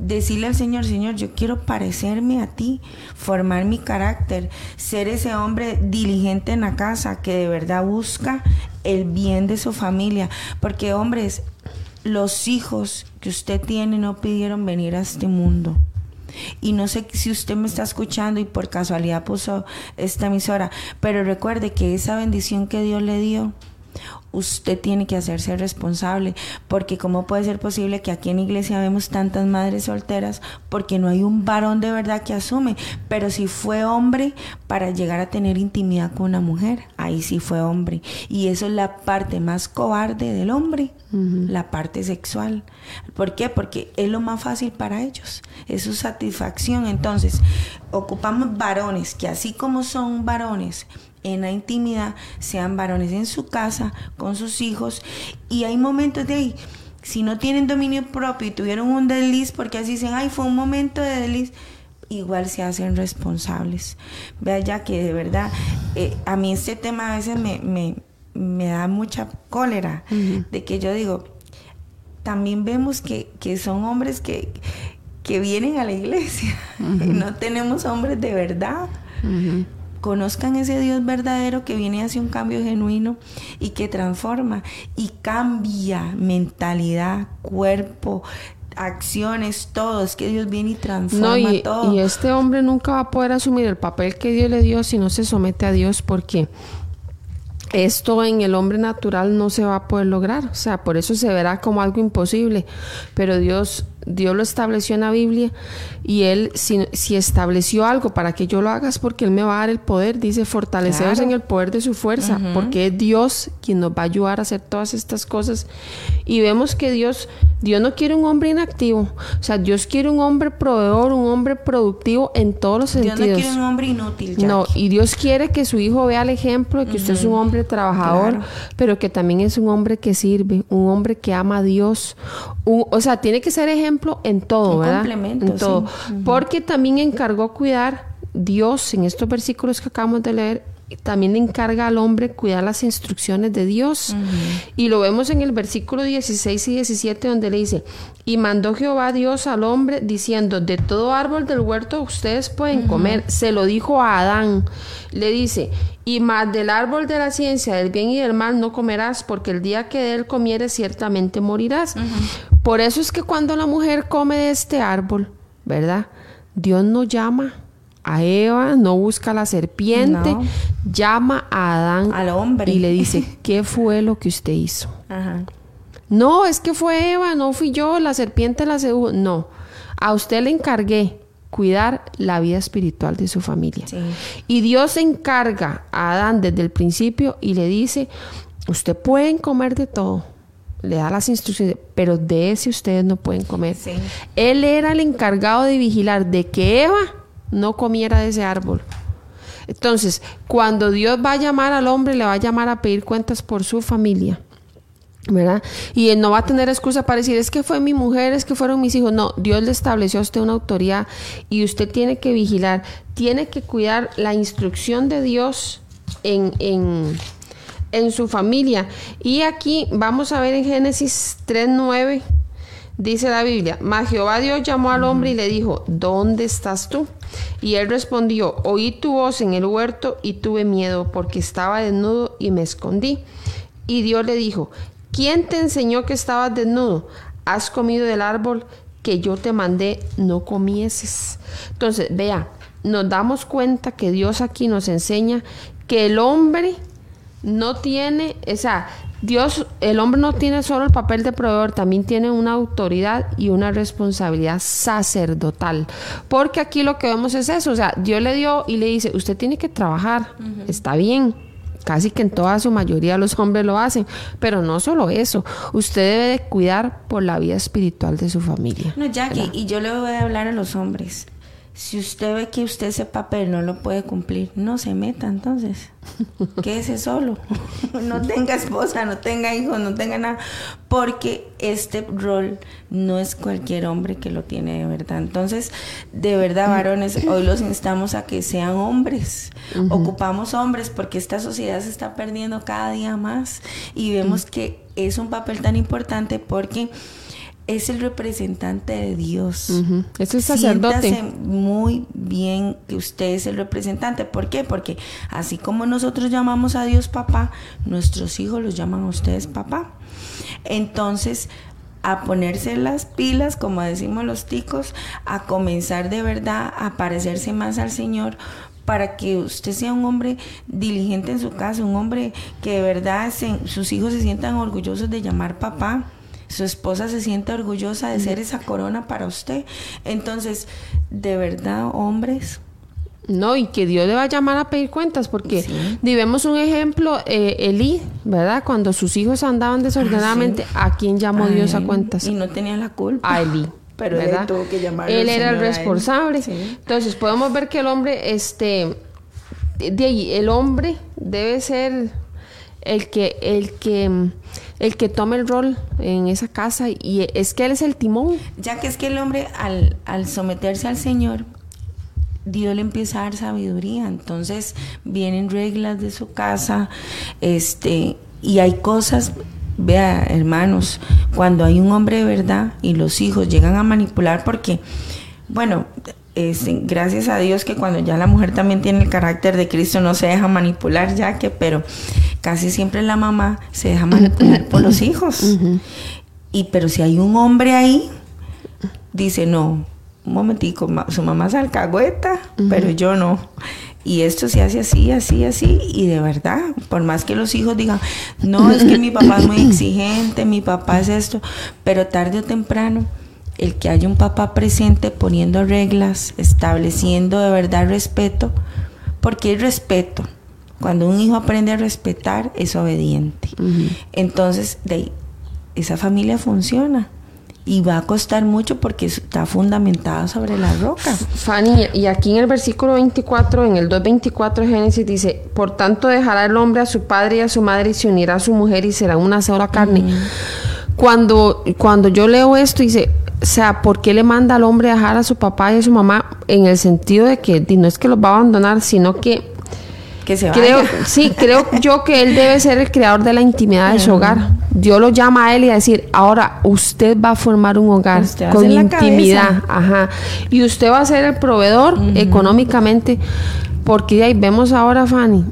Decirle al Señor, Señor, yo quiero parecerme a ti, formar mi carácter, ser ese hombre diligente en la casa que de verdad busca el bien de su familia. Porque hombres, los hijos que usted tiene no pidieron venir a este mundo. Y no sé si usted me está escuchando y por casualidad puso esta emisora, pero recuerde que esa bendición que Dios le dio, usted tiene que hacerse responsable, porque cómo puede ser posible que aquí en iglesia vemos tantas madres solteras porque no hay un varón de verdad que asume, pero si fue hombre para llegar a tener intimidad con una mujer, ahí sí fue hombre, y eso es la parte más cobarde del hombre, la parte sexual. ¿Por qué? Porque es lo más fácil para ellos, es su satisfacción. Entonces, ocupamos varones que así como son varones, en la intimidad, sean varones en su casa, con sus hijos, y hay momentos de ahí, si no tienen dominio propio y tuvieron un desliz, porque así dicen, ay, fue un momento de desliz, igual se hacen responsables. Vea ya que de verdad, eh, a mí este tema a veces me, da mucha cólera, de que yo digo, también vemos que, son hombres que, que vienen a la iglesia, y no tenemos hombres de verdad conozcan ese Dios verdadero que viene hacia un cambio genuino y que transforma y cambia mentalidad, cuerpo, acciones, todo. Es que Dios viene y transforma y, todo. Y este hombre nunca va a poder asumir el papel que Dios le dio si no se somete a Dios porque esto en el hombre natural no se va a poder lograr, o sea, por eso se verá como algo imposible, pero Dios Dios lo estableció en la Biblia y Él, si, estableció algo para que yo lo haga, es porque Él me va a dar el poder. Dice, fortaleceos en el poder de su fuerza, porque es Dios quien nos va a ayudar a hacer todas estas cosas. Y vemos que Dios, Dios no quiere un hombre inactivo. O sea, Dios quiere un hombre proveedor, un hombre productivo en todos los sentidos. Dios no quiere un hombre inútil. No, y Dios quiere que su hijo vea el ejemplo de que usted es un hombre trabajador, pero que también es un hombre que sirve, un hombre que ama a Dios. o sea, tiene que ser ejemplo en todo, ¿verdad? Complemento, en todo. Porque también encargó cuidar Dios en estos versículos que acabamos de leer, también encarga al hombre cuidar las instrucciones de Dios. Y lo vemos en el versículo 16 y 17 donde le dice, y mandó Jehová Dios al hombre diciendo, de todo árbol del huerto ustedes pueden comer. Se lo dijo a Adán. Le dice, y más del árbol de la ciencia del bien y del mal no comerás, porque el día que de él comieres ciertamente morirás. Por eso es que cuando la mujer come de este árbol, ¿verdad? Dios no llama a Eva, no busca a la serpiente, llama a Adán al hombre y le dice, ¿qué fue lo que usted hizo? No, es que fue Eva, no fui yo, la serpiente la sedujo. No, a usted le encargué cuidar la vida espiritual de su familia. Y Dios se encarga a Adán desde el principio y le dice, usted pueden comer de todo, le da las instrucciones, pero de ese ustedes no pueden comer. Él era el encargado de vigilar de que Eva no comiera de ese árbol. Entonces, cuando Dios va a llamar al hombre, le va a llamar a pedir cuentas por su familia. ¿verdad? Y él no va a tener excusa para decir, es que fue mi mujer, es que fueron mis hijos. No, Dios le estableció a usted una autoridad y usted tiene que vigilar, tiene que cuidar la instrucción de Dios en, en, en su familia. Y aquí vamos a ver en Génesis 3.9, dice la Biblia, mas Jehová Dios llamó al hombre y le dijo, ¿dónde estás tú? Y él respondió, oí tu voz en el huerto y tuve miedo porque estaba desnudo y me escondí. Y Dios le dijo, ¿Quién te enseñó que estabas desnudo? Has comido del árbol que yo te mandé, no comieses. Entonces, vea, nos damos cuenta que Dios aquí nos enseña que el hombre no tiene, o sea, Dios, el hombre no tiene solo el papel de proveedor, también tiene una autoridad y una responsabilidad sacerdotal. Porque aquí lo que vemos es eso, o sea, Dios le dio y le dice, usted tiene que trabajar, está bien, casi que en toda su mayoría los hombres lo hacen, pero no solo eso, usted debe de cuidar por la vida espiritual de su familia. No, Jackie, y yo le voy a hablar a los hombres. Si usted ve que usted ese papel no lo puede cumplir, no se meta entonces. Quédese solo. no tenga esposa, no tenga hijos, no tenga nada. Porque este rol no es cualquier hombre que lo tiene de verdad. Entonces, de verdad, varones, hoy los instamos a que sean hombres. Ocupamos hombres porque esta sociedad se está perdiendo cada día más. Y vemos que es un papel tan importante porque es el representante de Dios. Es el sacerdote. Siéntase muy bien que usted es el representante. ¿Por qué? Porque así como nosotros llamamos a Dios papá, nuestros hijos los llaman a ustedes papá. Entonces, a ponerse las pilas, como decimos los ticos, a comenzar de verdad a parecerse más al Señor, para que usted sea un hombre diligente en su casa, un hombre que de verdad sus hijos se sientan orgullosos de llamar papá su esposa se siente orgullosa de ser esa corona para usted. Entonces, de verdad, hombres, no, y que Dios le va a llamar a pedir cuentas, porque vemos un ejemplo, eh, Elí, ¿verdad? Cuando sus hijos andaban desordenadamente, ah, ¿a quién llamó Dios a cuentas? Y no tenía la culpa. A Elí. Pero él tuvo que llamar Él era el responsable. Entonces, podemos ver que el hombre, este, de ahí, el hombre debe ser el que, el que el que tome el rol en esa casa y es que él es el timón. Ya que es que el hombre al, al someterse al Señor, Dios le empieza a dar sabiduría, entonces vienen reglas de su casa, este, y hay cosas, vea hermanos, cuando hay un hombre de verdad y los hijos llegan a manipular porque, bueno, este, gracias a Dios que cuando ya la mujer también tiene el carácter de Cristo no se deja manipular ya que, pero casi siempre la mamá se deja manipular por los hijos. Y pero si hay un hombre ahí, dice, no, un momentico, su mamá es alcahueta, pero yo no. Y esto se hace así, así, así, y de verdad, por más que los hijos digan, no, es que mi papá es muy exigente, mi papá es esto, pero tarde o temprano, el que haya un papá presente poniendo reglas, estableciendo de verdad respeto, porque hay respeto, cuando un hijo aprende a respetar, es obediente. Entonces, de, esa familia funciona. Y va a costar mucho porque está fundamentada sobre la roca. Fanny, y aquí en el versículo 24, en el 2.24 de Génesis dice, por tanto dejará el hombre a su padre y a su madre y se unirá a su mujer y será una sola carne. Cuando, cuando yo leo esto, dice, o sea, ¿por qué le manda al hombre a dejar a su papá y a su mamá? En el sentido de que no es que los va a abandonar, sino que creo, Sí, creo yo que él debe ser el creador de la intimidad de su hogar. Dios lo llama a él y a decir, ahora usted va a formar un hogar con intimidad. Ajá. Y usted va a ser el proveedor económicamente. Porque ahí vemos ahora, Fanny,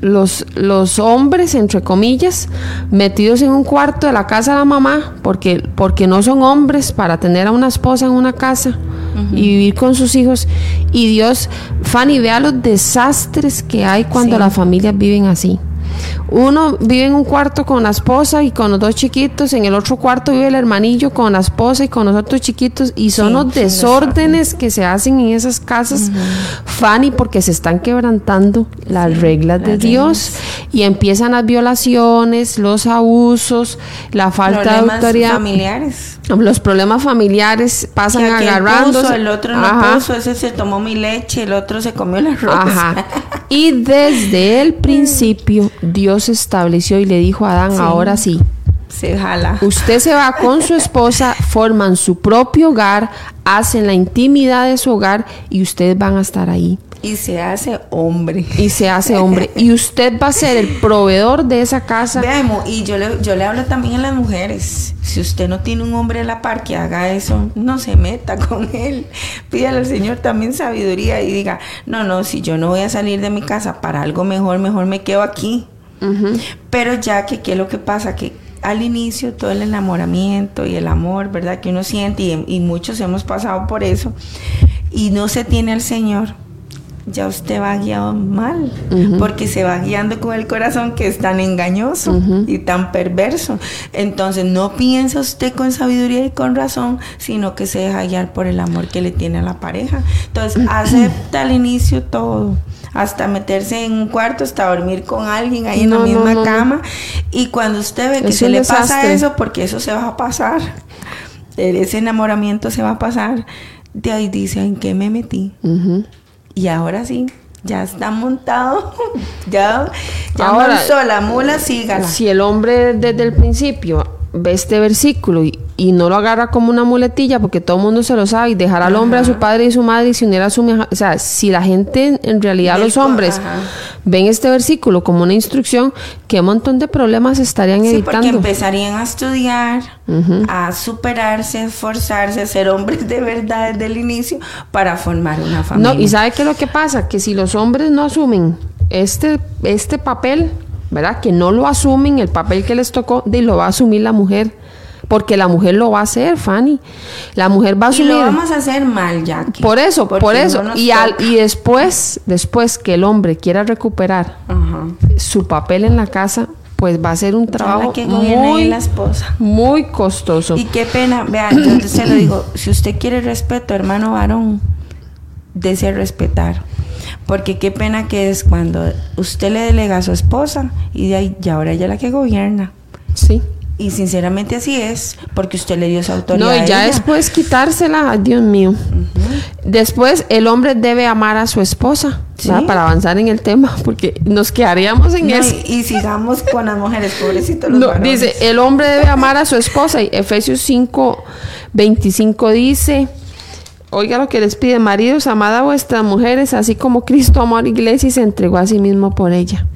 los, los hombres, entre comillas, metidos en un cuarto de la casa de la mamá, porque, porque no son hombres para tener a una esposa en una casa y vivir con sus hijos. Y Dios, Fanny, vea los desastres que hay cuando las familias viven así. Uno vive en un cuarto con la esposa y con los dos chiquitos, en el otro cuarto vive el hermanillo con la esposa y con los otros chiquitos y son los desórdenes que se hacen en esas casas, Fanny, porque se están quebrantando las reglas de Dios y empiezan las violaciones, los abusos, la falta de autoridad. familiares. Los problemas familiares pasan agarrando. El otro no puso, ese se tomó mi leche, el otro se comió la rosa. Y desde el principio Dios estableció y le dijo a Adán, ahora sí. Se jala. Usted se va con su esposa, forman su propio hogar, hacen la intimidad de su hogar y ustedes van a estar ahí. Y se hace hombre. Y se hace hombre. y usted va a ser el proveedor de esa casa. Veamos, y yo le, yo le hablo también a las mujeres. Si usted no tiene un hombre a la par que haga eso, no se meta con él. Pídale al Señor también sabiduría y diga, no, no, si yo no voy a salir de mi casa para algo mejor, mejor me quedo aquí. Pero ya que, ¿qué es lo que pasa? Que al inicio todo el enamoramiento y el amor, ¿verdad? Que uno siente y, y muchos hemos pasado por eso y no se tiene al Señor ya usted va guiado mal, porque se va guiando con el corazón que es tan engañoso y tan perverso. Entonces no piensa usted con sabiduría y con razón, sino que se deja guiar por el amor que le tiene a la pareja. Entonces acepta al inicio todo, hasta meterse en un cuarto, hasta dormir con alguien ahí en la misma cama. Y cuando usted ve que se le pasa eso, porque eso se va a pasar, ese enamoramiento se va a pasar, de ahí dice, ¿en qué me metí? Y ahora sí, ya está montado, ya, ya Ahora, la mula, sígala. Si el hombre desde el principio ve este versículo y, no lo agarra como una muletilla porque todo el mundo se lo sabe y dejar al hombre a su padre y su madre y se unir a su o sea si la gente en realidad los hombres ven este versículo como una instrucción qué montón de problemas estarían sí, evitando porque empezarían a estudiar a superarse a esforzarse a ser hombres de verdad desde el inicio para formar una familia no y sabe qué es lo que pasa que si los hombres no asumen este este papel ¿verdad? Que no lo asumen el papel que les tocó, de lo va a asumir la mujer. Porque la mujer lo va a hacer, Fanny. La mujer va a asumir. Y lo vamos a hacer mal, Jackie. Por eso, por eso. y, al, y después, después que el hombre quiera recuperar su papel en la casa, pues va a ser un trabajo muy, la esposa. muy costoso. Y qué pena, vean, yo se lo digo, si usted quiere respeto, hermano varón, desea respetar. Porque qué pena que es cuando usted le delega a su esposa y de ahí, y ahora ella es la que gobierna. Sí. Y sinceramente así es, porque usted le dio esa autoridad. No, y ya después quitársela, Dios mío. Después el hombre debe amar a su esposa, para avanzar en el tema, porque nos quedaríamos en eso. Y, sigamos con las mujeres, pobrecitos los no, Dice, el hombre debe amar a su esposa, y Efesios 5, 25 dice, Oiga lo que les pide, maridos, amad a vuestras mujeres, así como Cristo amó a la iglesia y se entregó a sí mismo por ella.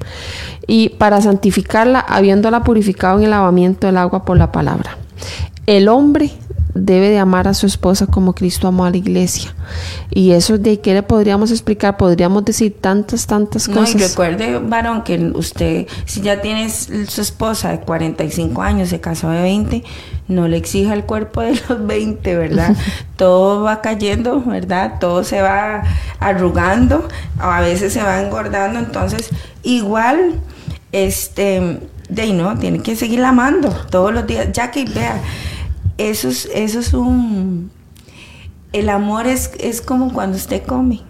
Y para santificarla, habiéndola purificado en el lavamiento del agua por la palabra. El hombre debe de amar a su esposa como Cristo amó a la iglesia. Y eso de qué le podríamos explicar, podríamos decir tantas, tantas cosas. No, y recuerde, varón, que usted, si ya tienes su esposa de 45 años, se casó de 20, no le exija el cuerpo de los 20, ¿verdad? Todo va cayendo, ¿verdad? Todo se va arrugando, a veces se va engordando, entonces igual, este, de ahí no, tiene que seguir amando todos los días. Ya que vea, eso es, eso es un... El amor es, es como cuando usted come.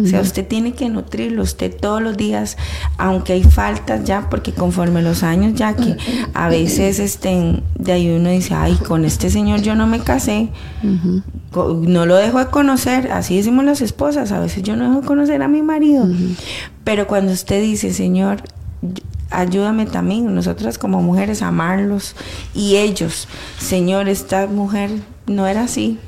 O sea, usted tiene que nutrirlo, usted todos los días, aunque hay faltas ya, porque conforme los años ya que a veces este, de ahí uno dice, ay, con este señor yo no me casé, no lo dejo de conocer, así decimos las esposas, a veces yo no dejo de conocer a mi marido, pero cuando usted dice, señor, ayúdame también, nosotras como mujeres, a amarlos. Y ellos, Señor, esta mujer no era así.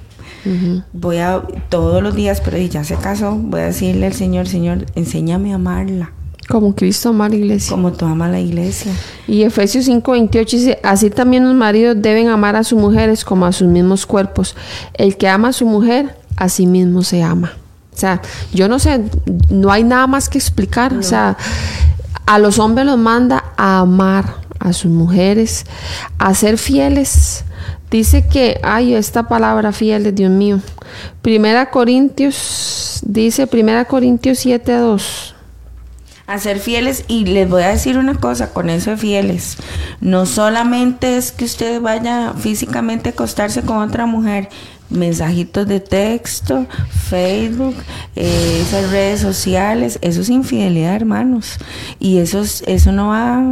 Voy a todos los días, pero ya se casó, voy a decirle al Señor, Señor, enséñame a amarla. Como Cristo ama a la iglesia. Como tú amas la iglesia. Y Efesios 5:28 dice, así también los maridos deben amar a sus mujeres como a sus mismos cuerpos. El que ama a su mujer, a sí mismo se ama. O sea, yo no sé, no hay nada más que explicar. O sea, a los hombres los manda a amar a sus mujeres, a ser fieles. Dice que, ay, esta palabra fieles, Dios mío. Primera Corintios, dice Primera Corintios 7, 2 a ser fieles y les voy a decir una cosa con eso de fieles no solamente es que usted vaya físicamente a acostarse con otra mujer mensajitos de texto, Facebook, eh, esas redes sociales, eso es infidelidad, hermanos. Y eso, eso no va...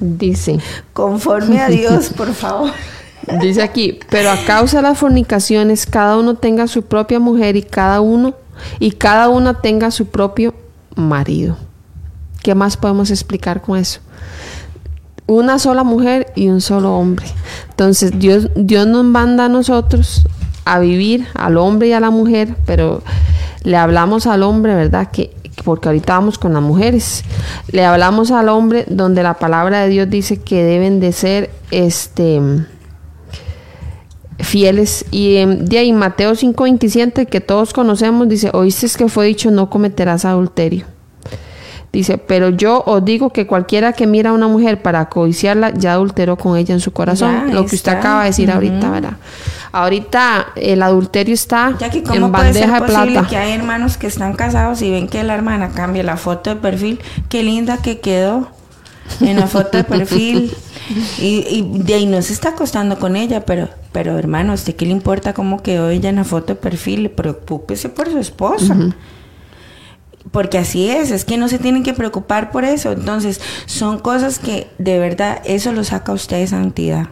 Dice. Conforme a Dios, por favor. Dice aquí, pero a causa de las fornicaciones, cada uno tenga su propia mujer y cada uno, y cada una tenga su propio marido. ¿Qué más podemos explicar con eso? Una sola mujer y un solo hombre. Entonces Dios, Dios nos manda a nosotros a vivir al hombre y a la mujer, pero le hablamos al hombre, ¿verdad? Que porque ahorita vamos con las mujeres. Le hablamos al hombre donde la palabra de Dios dice que deben de ser este fieles y de ahí Mateo 5:27 que todos conocemos dice, "Oíste que fue dicho no cometerás adulterio." Dice, pero yo os digo que cualquiera que mira a una mujer para codiciarla ya adulteró con ella en su corazón. lo que usted acaba de decir ahorita, ¿verdad? Ahorita el adulterio está ya que ¿cómo en bandeja puede ser posible que hay hermanos que están casados y ven que la hermana cambia la foto de perfil. Qué linda que quedó en la foto de perfil. y, de ahí no se está acostando con ella, pero, pero hermano, ¿a usted qué le importa cómo quedó ella en la foto de perfil? Preocúpese por su esposa porque así es, es que no se tienen que preocupar por eso. Entonces, son cosas que de verdad eso lo saca a usted de santidad.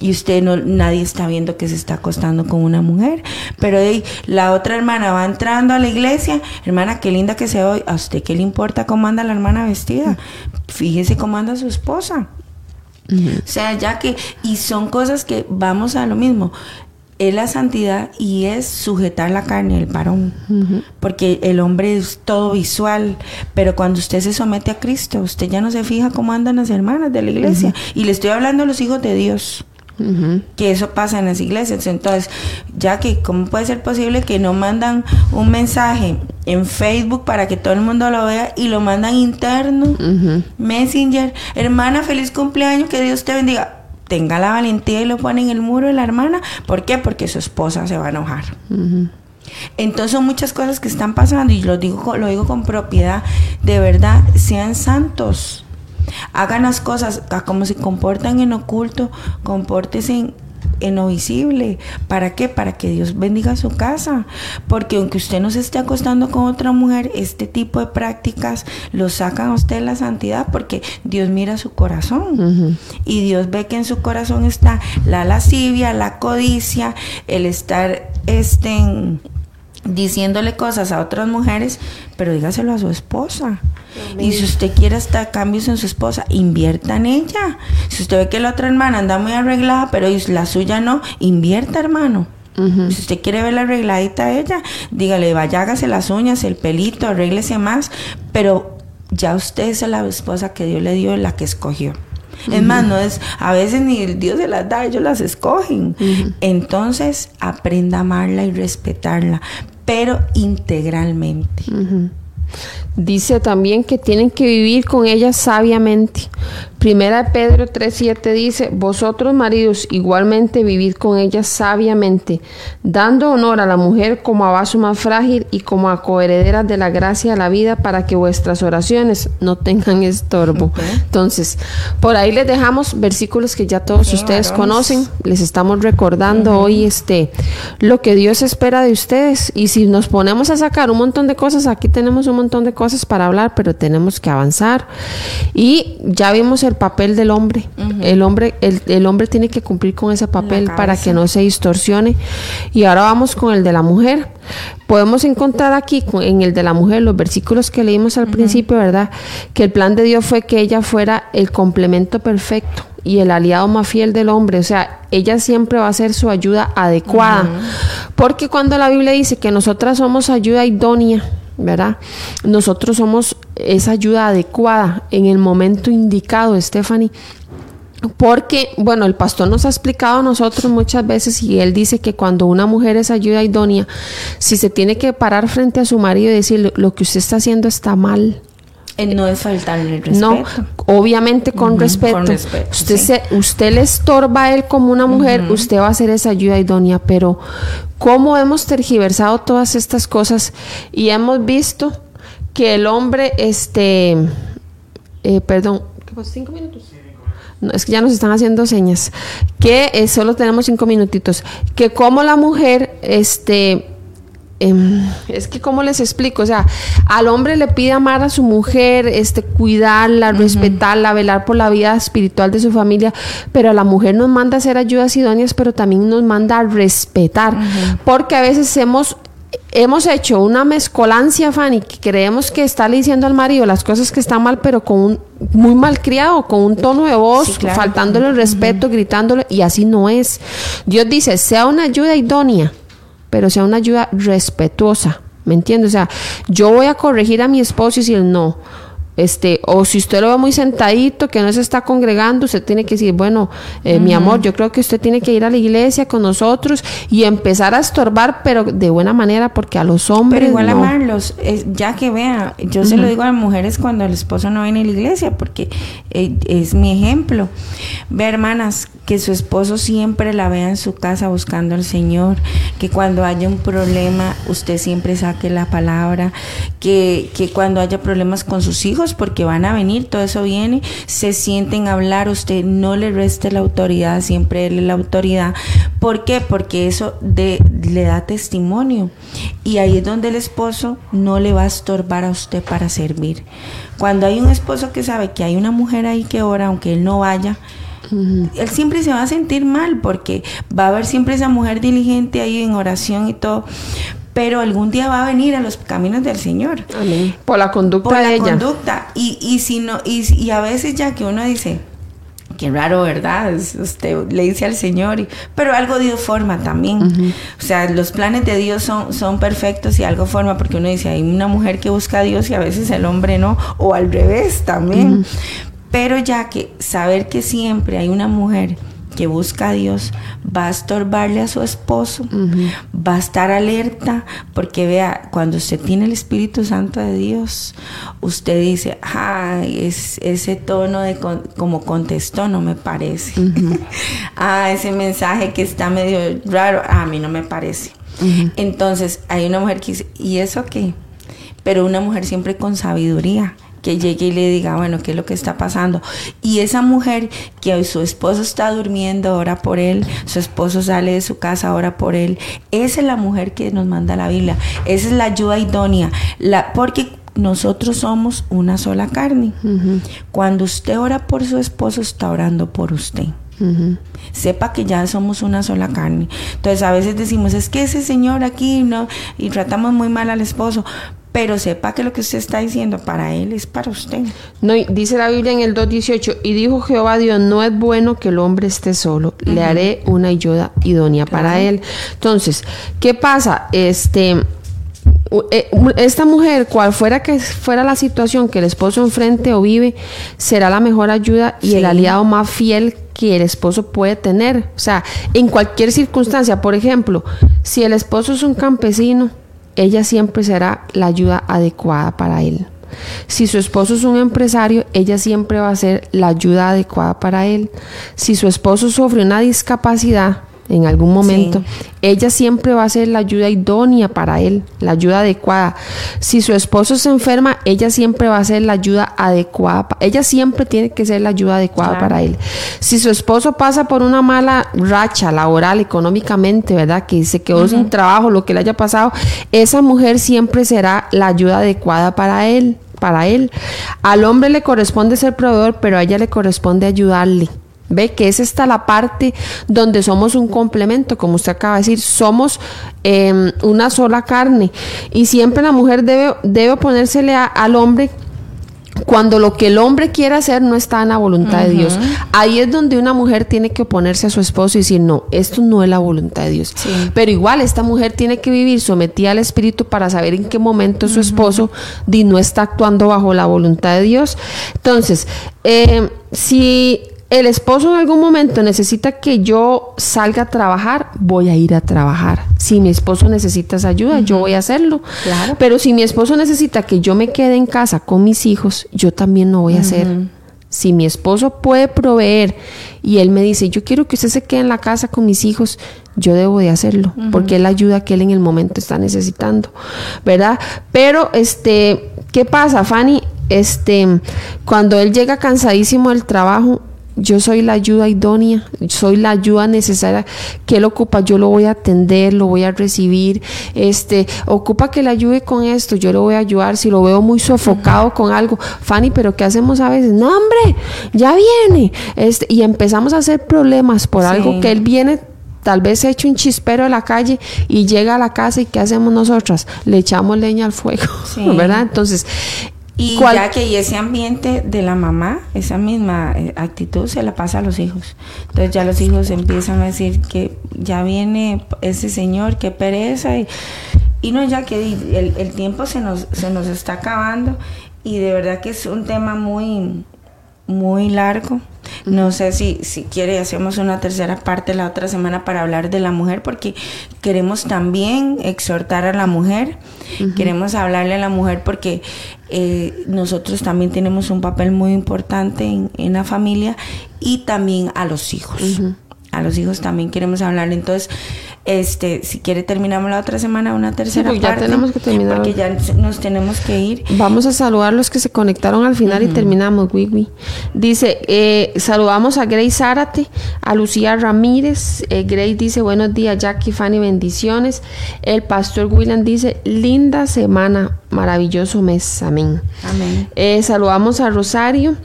Y usted no, nadie está viendo que se está acostando con una mujer. Pero la otra hermana va entrando a la iglesia, hermana, qué linda que se ve ¿A usted qué le importa cómo anda la hermana vestida? Fíjese cómo anda su esposa. O sea, ya que, y son cosas que vamos a lo mismo es la santidad y es sujetar la carne, el varón. Porque el hombre es todo visual, pero cuando usted se somete a Cristo, usted ya no se fija cómo andan las hermanas de la iglesia. Y le estoy hablando a los hijos de Dios. Que eso pasa en las iglesias. Entonces, ya que, ¿cómo puede ser posible que no mandan un mensaje en Facebook para que todo el mundo lo vea y lo mandan interno? Messenger, hermana, feliz cumpleaños, que Dios te bendiga tenga la valentía y lo pone en el muro de la hermana. ¿Por qué? Porque su esposa se va a enojar. Entonces son muchas cosas que están pasando y lo digo, lo digo con propiedad. De verdad, sean santos. Hagan las cosas como se comportan en oculto, compórtense en lo visible. ¿Para qué? Para que Dios bendiga su casa. Porque aunque usted no se esté acostando con otra mujer, este tipo de prácticas lo sacan a usted la santidad porque Dios mira su corazón. Y Dios ve que en su corazón está la lascivia, la codicia, el estar este, diciéndole cosas a otras mujeres, pero dígaselo a su esposa. Y si usted quiere hasta cambios en su esposa, invierta en ella. Si usted ve que la otra hermana anda muy arreglada, pero la suya no, invierta, hermano. Si usted quiere verla arregladita a ella, dígale, vaya, hágase las uñas, el pelito, arréglese más, pero ya usted es la esposa que Dios le dio, la que escogió. Es más, no es, a veces ni el Dios se las da, ellos las escogen. Entonces, aprenda a amarla y respetarla, pero integralmente. Dice también que tienen que vivir con ella sabiamente. Primera de Pedro 3.7 dice, vosotros maridos igualmente vivid con ella sabiamente, dando honor a la mujer como a vaso más frágil y como a coherederas de la gracia de la vida para que vuestras oraciones no tengan estorbo. Entonces, por ahí les dejamos versículos que ya todos ustedes conocen. Les estamos recordando hoy este lo que Dios espera de ustedes. Y si nos ponemos a sacar un montón de cosas, aquí tenemos un montón de cosas para hablar, pero tenemos que avanzar. Y ya vimos el papel del hombre. El hombre, el, hombre tiene que cumplir con ese papel para que no se distorsione. Y ahora vamos con el de la mujer. Podemos encontrar aquí en el de la mujer los versículos que leímos al principio, ¿verdad? Que el plan de Dios fue que ella fuera el complemento perfecto y el aliado más fiel del hombre. O sea, ella siempre va a ser su ayuda adecuada. Porque cuando la Biblia dice que nosotras somos ayuda idónea, ¿verdad? Nosotros somos esa ayuda adecuada en el momento indicado, Stephanie. Porque, bueno, el pastor nos ha explicado a nosotros muchas veces y él dice que cuando una mujer es ayuda idónea, si se tiene que parar frente a su marido y decir lo que usted está haciendo está mal, no es faltarle respeto. No, obviamente con respeto. usted, usted le estorba a él como una mujer, usted va a hacer esa ayuda idónea, pero ¿cómo hemos tergiversado todas estas cosas? Y hemos visto que el hombre, este, eh, perdón, ¿qué ¿Cinco minutos? No, es que ya nos están haciendo señas. Que eh, solo tenemos cinco minutitos. Que como la mujer, este Em, es que cómo les explico, o sea, al hombre le pide amar a su mujer, este, cuidarla, respetarla, velar por la vida espiritual de su familia, pero a la mujer nos manda hacer ayudas idóneas, pero también nos manda a respetar, porque a veces hemos hemos hecho una mezcolancia, Fanny, que creemos que está diciendo al marido las cosas que están mal, pero con un muy mal criado, con un tono de voz, faltándole el respeto, gritándole, y así no es. Dios dice, sea una ayuda idónea pero sea una ayuda respetuosa. ¿Me entiendes? O sea, yo voy a corregir a mi esposo y si él no. Este, o si usted lo ve muy sentadito, que no se está congregando, usted tiene que decir, bueno, eh, mi amor, yo creo que usted tiene que ir a la iglesia con nosotros y empezar a estorbar, pero de buena manera, porque a los hombres. Pero igual amarlos, ya que vea, yo se lo digo a las mujeres cuando el esposo no viene a la iglesia, porque eh, es mi ejemplo. Ve, hermanas, que su esposo siempre la vea en su casa buscando al Señor, que cuando haya un problema usted siempre saque la palabra, que, que cuando haya problemas con sus hijos, porque van a venir, todo eso viene, se sienten a hablar, usted no le reste la autoridad, siempre él es la autoridad. ¿Por qué? Porque eso le da testimonio. Y ahí es donde el esposo no le va a estorbar a usted para servir. Cuando hay un esposo que sabe que hay una mujer ahí que ora, aunque él no vaya, él siempre se va a sentir mal porque va a haber siempre esa mujer diligente ahí en oración y todo. Pero algún día va a venir a los caminos del Señor. Por la conducta Por la de ella. conducta. Y, y, si no, y, y a veces ya que uno dice, Qué raro, ¿verdad? Usted le dice al Señor, y, pero algo dio forma también. O sea, los planes de Dios son, son perfectos y algo forma, porque uno dice, hay una mujer que busca a Dios y a veces el hombre no, o al revés también. Pero ya que saber que siempre hay una mujer que busca a Dios va a estorbarle a su esposo, va a estar alerta, porque vea, cuando usted tiene el Espíritu Santo de Dios, usted dice, ay, es, ese tono de con, como contestó no me parece. ah, ese mensaje que está medio raro, a mí no me parece. Entonces, hay una mujer que dice, ¿y eso qué? Pero una mujer siempre con sabiduría que llegue y le diga, bueno, ¿qué es lo que está pasando? Y esa mujer que su esposo está durmiendo, ora por él, su esposo sale de su casa, ora por él, esa es la mujer que nos manda la Biblia, esa es la ayuda idónea, la, porque nosotros somos una sola carne. Uh -huh. Cuando usted ora por su esposo, está orando por usted. Uh -huh. Sepa que ya somos una sola carne. Entonces a veces decimos, es que ese señor aquí no, y tratamos muy mal al esposo, pero sepa que lo que usted está diciendo para él es para usted. No, dice la Biblia en el 2.18, y dijo Jehová Dios, no es bueno que el hombre esté solo, uh -huh. le haré una ayuda idónea claro. para él. Entonces, ¿qué pasa? Este, esta mujer, cual fuera que fuera la situación que el esposo enfrente o vive, será la mejor ayuda y sí. el aliado más fiel que el esposo puede tener. O sea, en cualquier circunstancia, por ejemplo, si el esposo es un campesino, ella siempre será la ayuda adecuada para él. Si su esposo es un empresario, ella siempre va a ser la ayuda adecuada para él. Si su esposo sufre una discapacidad en algún momento, sí. ella siempre va a ser la ayuda idónea para él, la ayuda adecuada. Si su esposo se enferma, ella siempre va a ser la ayuda adecuada. Ella siempre tiene que ser la ayuda adecuada claro. para él. Si su esposo pasa por una mala racha laboral, económicamente, ¿verdad? Que se quedó uh -huh. sin trabajo, lo que le haya pasado, esa mujer siempre será la ayuda adecuada para él para él. Al hombre le corresponde ser proveedor, pero a ella le corresponde ayudarle. Ve que es esta la parte donde somos un complemento, como usted acaba de decir, somos eh, una sola carne. Y siempre la mujer debe, debe oponérsele a, al hombre cuando lo que el hombre quiere hacer no está en la voluntad uh -huh. de Dios. Ahí es donde una mujer tiene que oponerse a su esposo y decir, no, esto no es la voluntad de Dios. Sí. Pero igual esta mujer tiene que vivir sometida al Espíritu para saber en qué momento uh -huh. su esposo no está actuando bajo la voluntad de Dios. Entonces, eh, si el esposo en algún momento necesita que yo salga a trabajar, voy a ir a trabajar. Si mi esposo necesita esa ayuda, uh -huh. yo voy a hacerlo. Claro. Pero si mi esposo necesita que yo me quede en casa con mis hijos, yo también lo voy a uh -huh. hacer. Si mi esposo puede proveer y él me dice, yo quiero que usted se quede en la casa con mis hijos, yo debo de hacerlo, uh -huh. porque es la ayuda que él en el momento está necesitando, ¿verdad? Pero, este, ¿qué pasa, Fanny? Este, cuando él llega cansadísimo del trabajo, yo soy la ayuda idónea, soy la ayuda necesaria que él ocupa, yo lo voy a atender, lo voy a recibir, este, ocupa que le ayude con esto, yo lo voy a ayudar, si lo veo muy sofocado con algo, Fanny, pero ¿qué hacemos a veces? No, hombre, ya viene, este, y empezamos a hacer problemas por sí. algo que él viene tal vez hecho un chispero de la calle y llega a la casa y ¿qué hacemos nosotras? Le echamos leña al fuego, sí. ¿verdad? Entonces, y ¿Cuál? ya que ese ambiente de la mamá, esa misma eh, actitud se la pasa a los hijos. Entonces ya los hijos empiezan a decir que ya viene ese señor, qué pereza. Y, y no, ya que el, el, tiempo se nos, se nos está acabando y de verdad que es un tema muy, muy largo. No sé si, si quiere, hacemos una tercera parte la otra semana para hablar de la mujer, porque queremos también exhortar a la mujer, queremos hablarle a la mujer porque eh, nosotros también tenemos un papel muy importante en, en la familia y también a los hijos. A los hijos también queremos hablar. Entonces, este, si quiere terminamos la otra semana una tercera ya tenemos que terminar. Porque ya nos tenemos que ir. Vamos a saludar a los que se conectaron al final y terminamos, Wiwi. Dice, eh, saludamos a Grace Zárate, a Lucía Ramírez. Eh, Grace dice, buenos días, Jackie, Fanny, bendiciones. El pastor William dice, linda semana, maravilloso mes. Amén. Amén. Eh, saludamos a Rosario.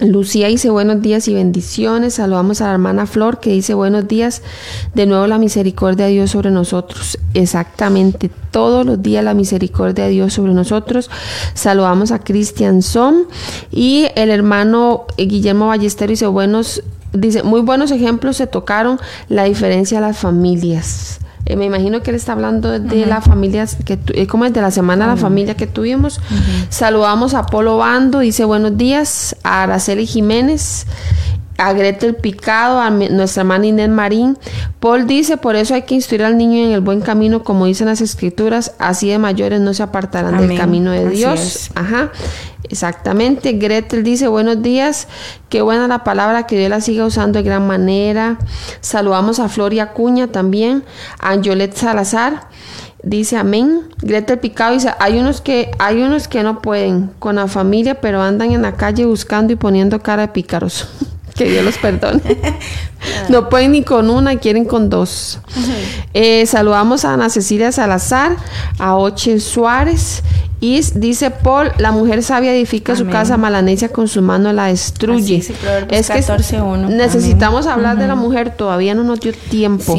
Lucía dice buenos días y bendiciones. Saludamos a la hermana Flor que dice buenos días. De nuevo la misericordia de Dios sobre nosotros. Exactamente, todos los días la misericordia de Dios sobre nosotros. Saludamos a Cristian Son y el hermano Guillermo Ballestero dice buenos, dice muy buenos ejemplos se tocaron la diferencia de las familias. Eh, me imagino que él está hablando de la familia, que eh, como es de la semana la familia que tuvimos. Saludamos a Polo Bando, dice buenos días, a Araceli Jiménez, a Gretel Picado, a nuestra hermana Inés Marín. Paul dice, por eso hay que instruir al niño en el buen camino, como dicen las escrituras, así de mayores no se apartarán del camino de Dios. Ajá. Exactamente. Gretel dice, buenos días, qué buena la palabra, que Dios la siga usando de gran manera. Saludamos a Floria Cuña también, a Salazar. Dice amén. Gretel Picado dice, hay unos que hay unos que no pueden con la familia, pero andan en la calle buscando y poniendo cara de pícaros. que Dios los perdone. no pueden ni con una, quieren con dos. Eh, saludamos a Ana Cecilia Salazar, a Oche Suárez y dice Paul, la mujer sabia edifica su casa, malanecia con su mano la destruye. es que necesitamos hablar de la mujer, todavía no nos dio tiempo.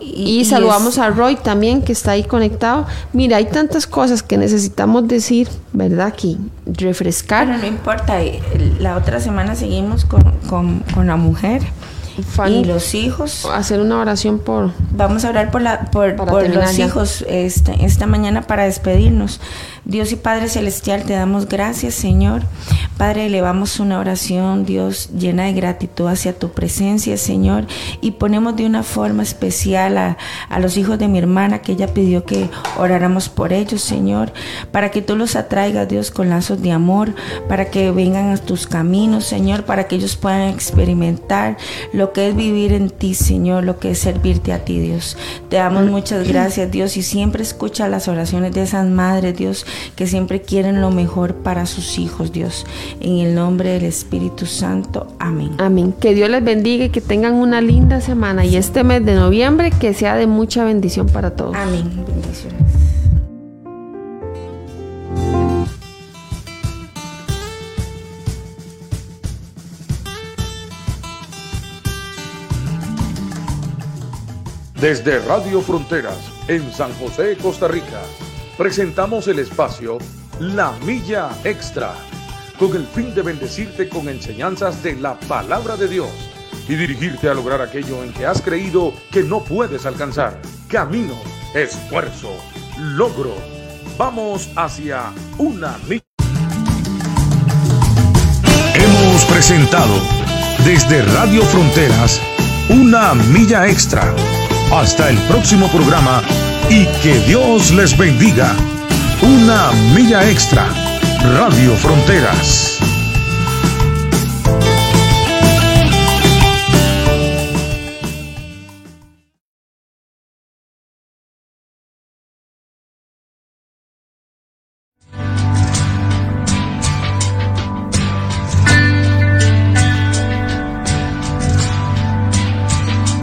y, saludamos a Roy también, que está ahí conectado. Mira, hay tantas cosas que necesitamos decir, ¿verdad? Aquí, refrescar. Pero no importa, eh, la otra semana seguimos con, con la mujer y los hijos. Hacer una oración por. Vamos a orar por, la, por, los hijos esta, esta mañana para despedirnos. Dios y Padre Celestial, te damos gracias, Señor. Padre, elevamos una oración, Dios, llena de gratitud hacia tu presencia, Señor. Y ponemos de una forma especial a, a los hijos de mi hermana, que ella pidió que oráramos por ellos, Señor. Para que tú los atraigas, Dios, con lazos de amor. Para que vengan a tus caminos, Señor. Para que ellos puedan experimentar lo que es vivir en ti, Señor, lo que es servirte a ti, Dios. Te damos muchas gracias, Dios, y siempre escucha las oraciones de esas madres, Dios, que siempre quieren lo mejor para sus hijos, Dios. En el nombre del Espíritu Santo, amén. Amén. Que Dios les bendiga y que tengan una linda semana y este mes de noviembre que sea de mucha bendición para todos. Amén. Bendiciones. Desde Radio Fronteras, en San José, Costa Rica, presentamos el espacio La Milla Extra, con el fin de bendecirte con enseñanzas de la palabra de Dios y dirigirte a lograr aquello en que has creído que no puedes alcanzar. Camino, esfuerzo, logro. Vamos hacia una milla. Hemos presentado desde Radio Fronteras una milla extra hasta el próximo programa y que Dios les bendiga. Una milla extra. Radio Fronteras.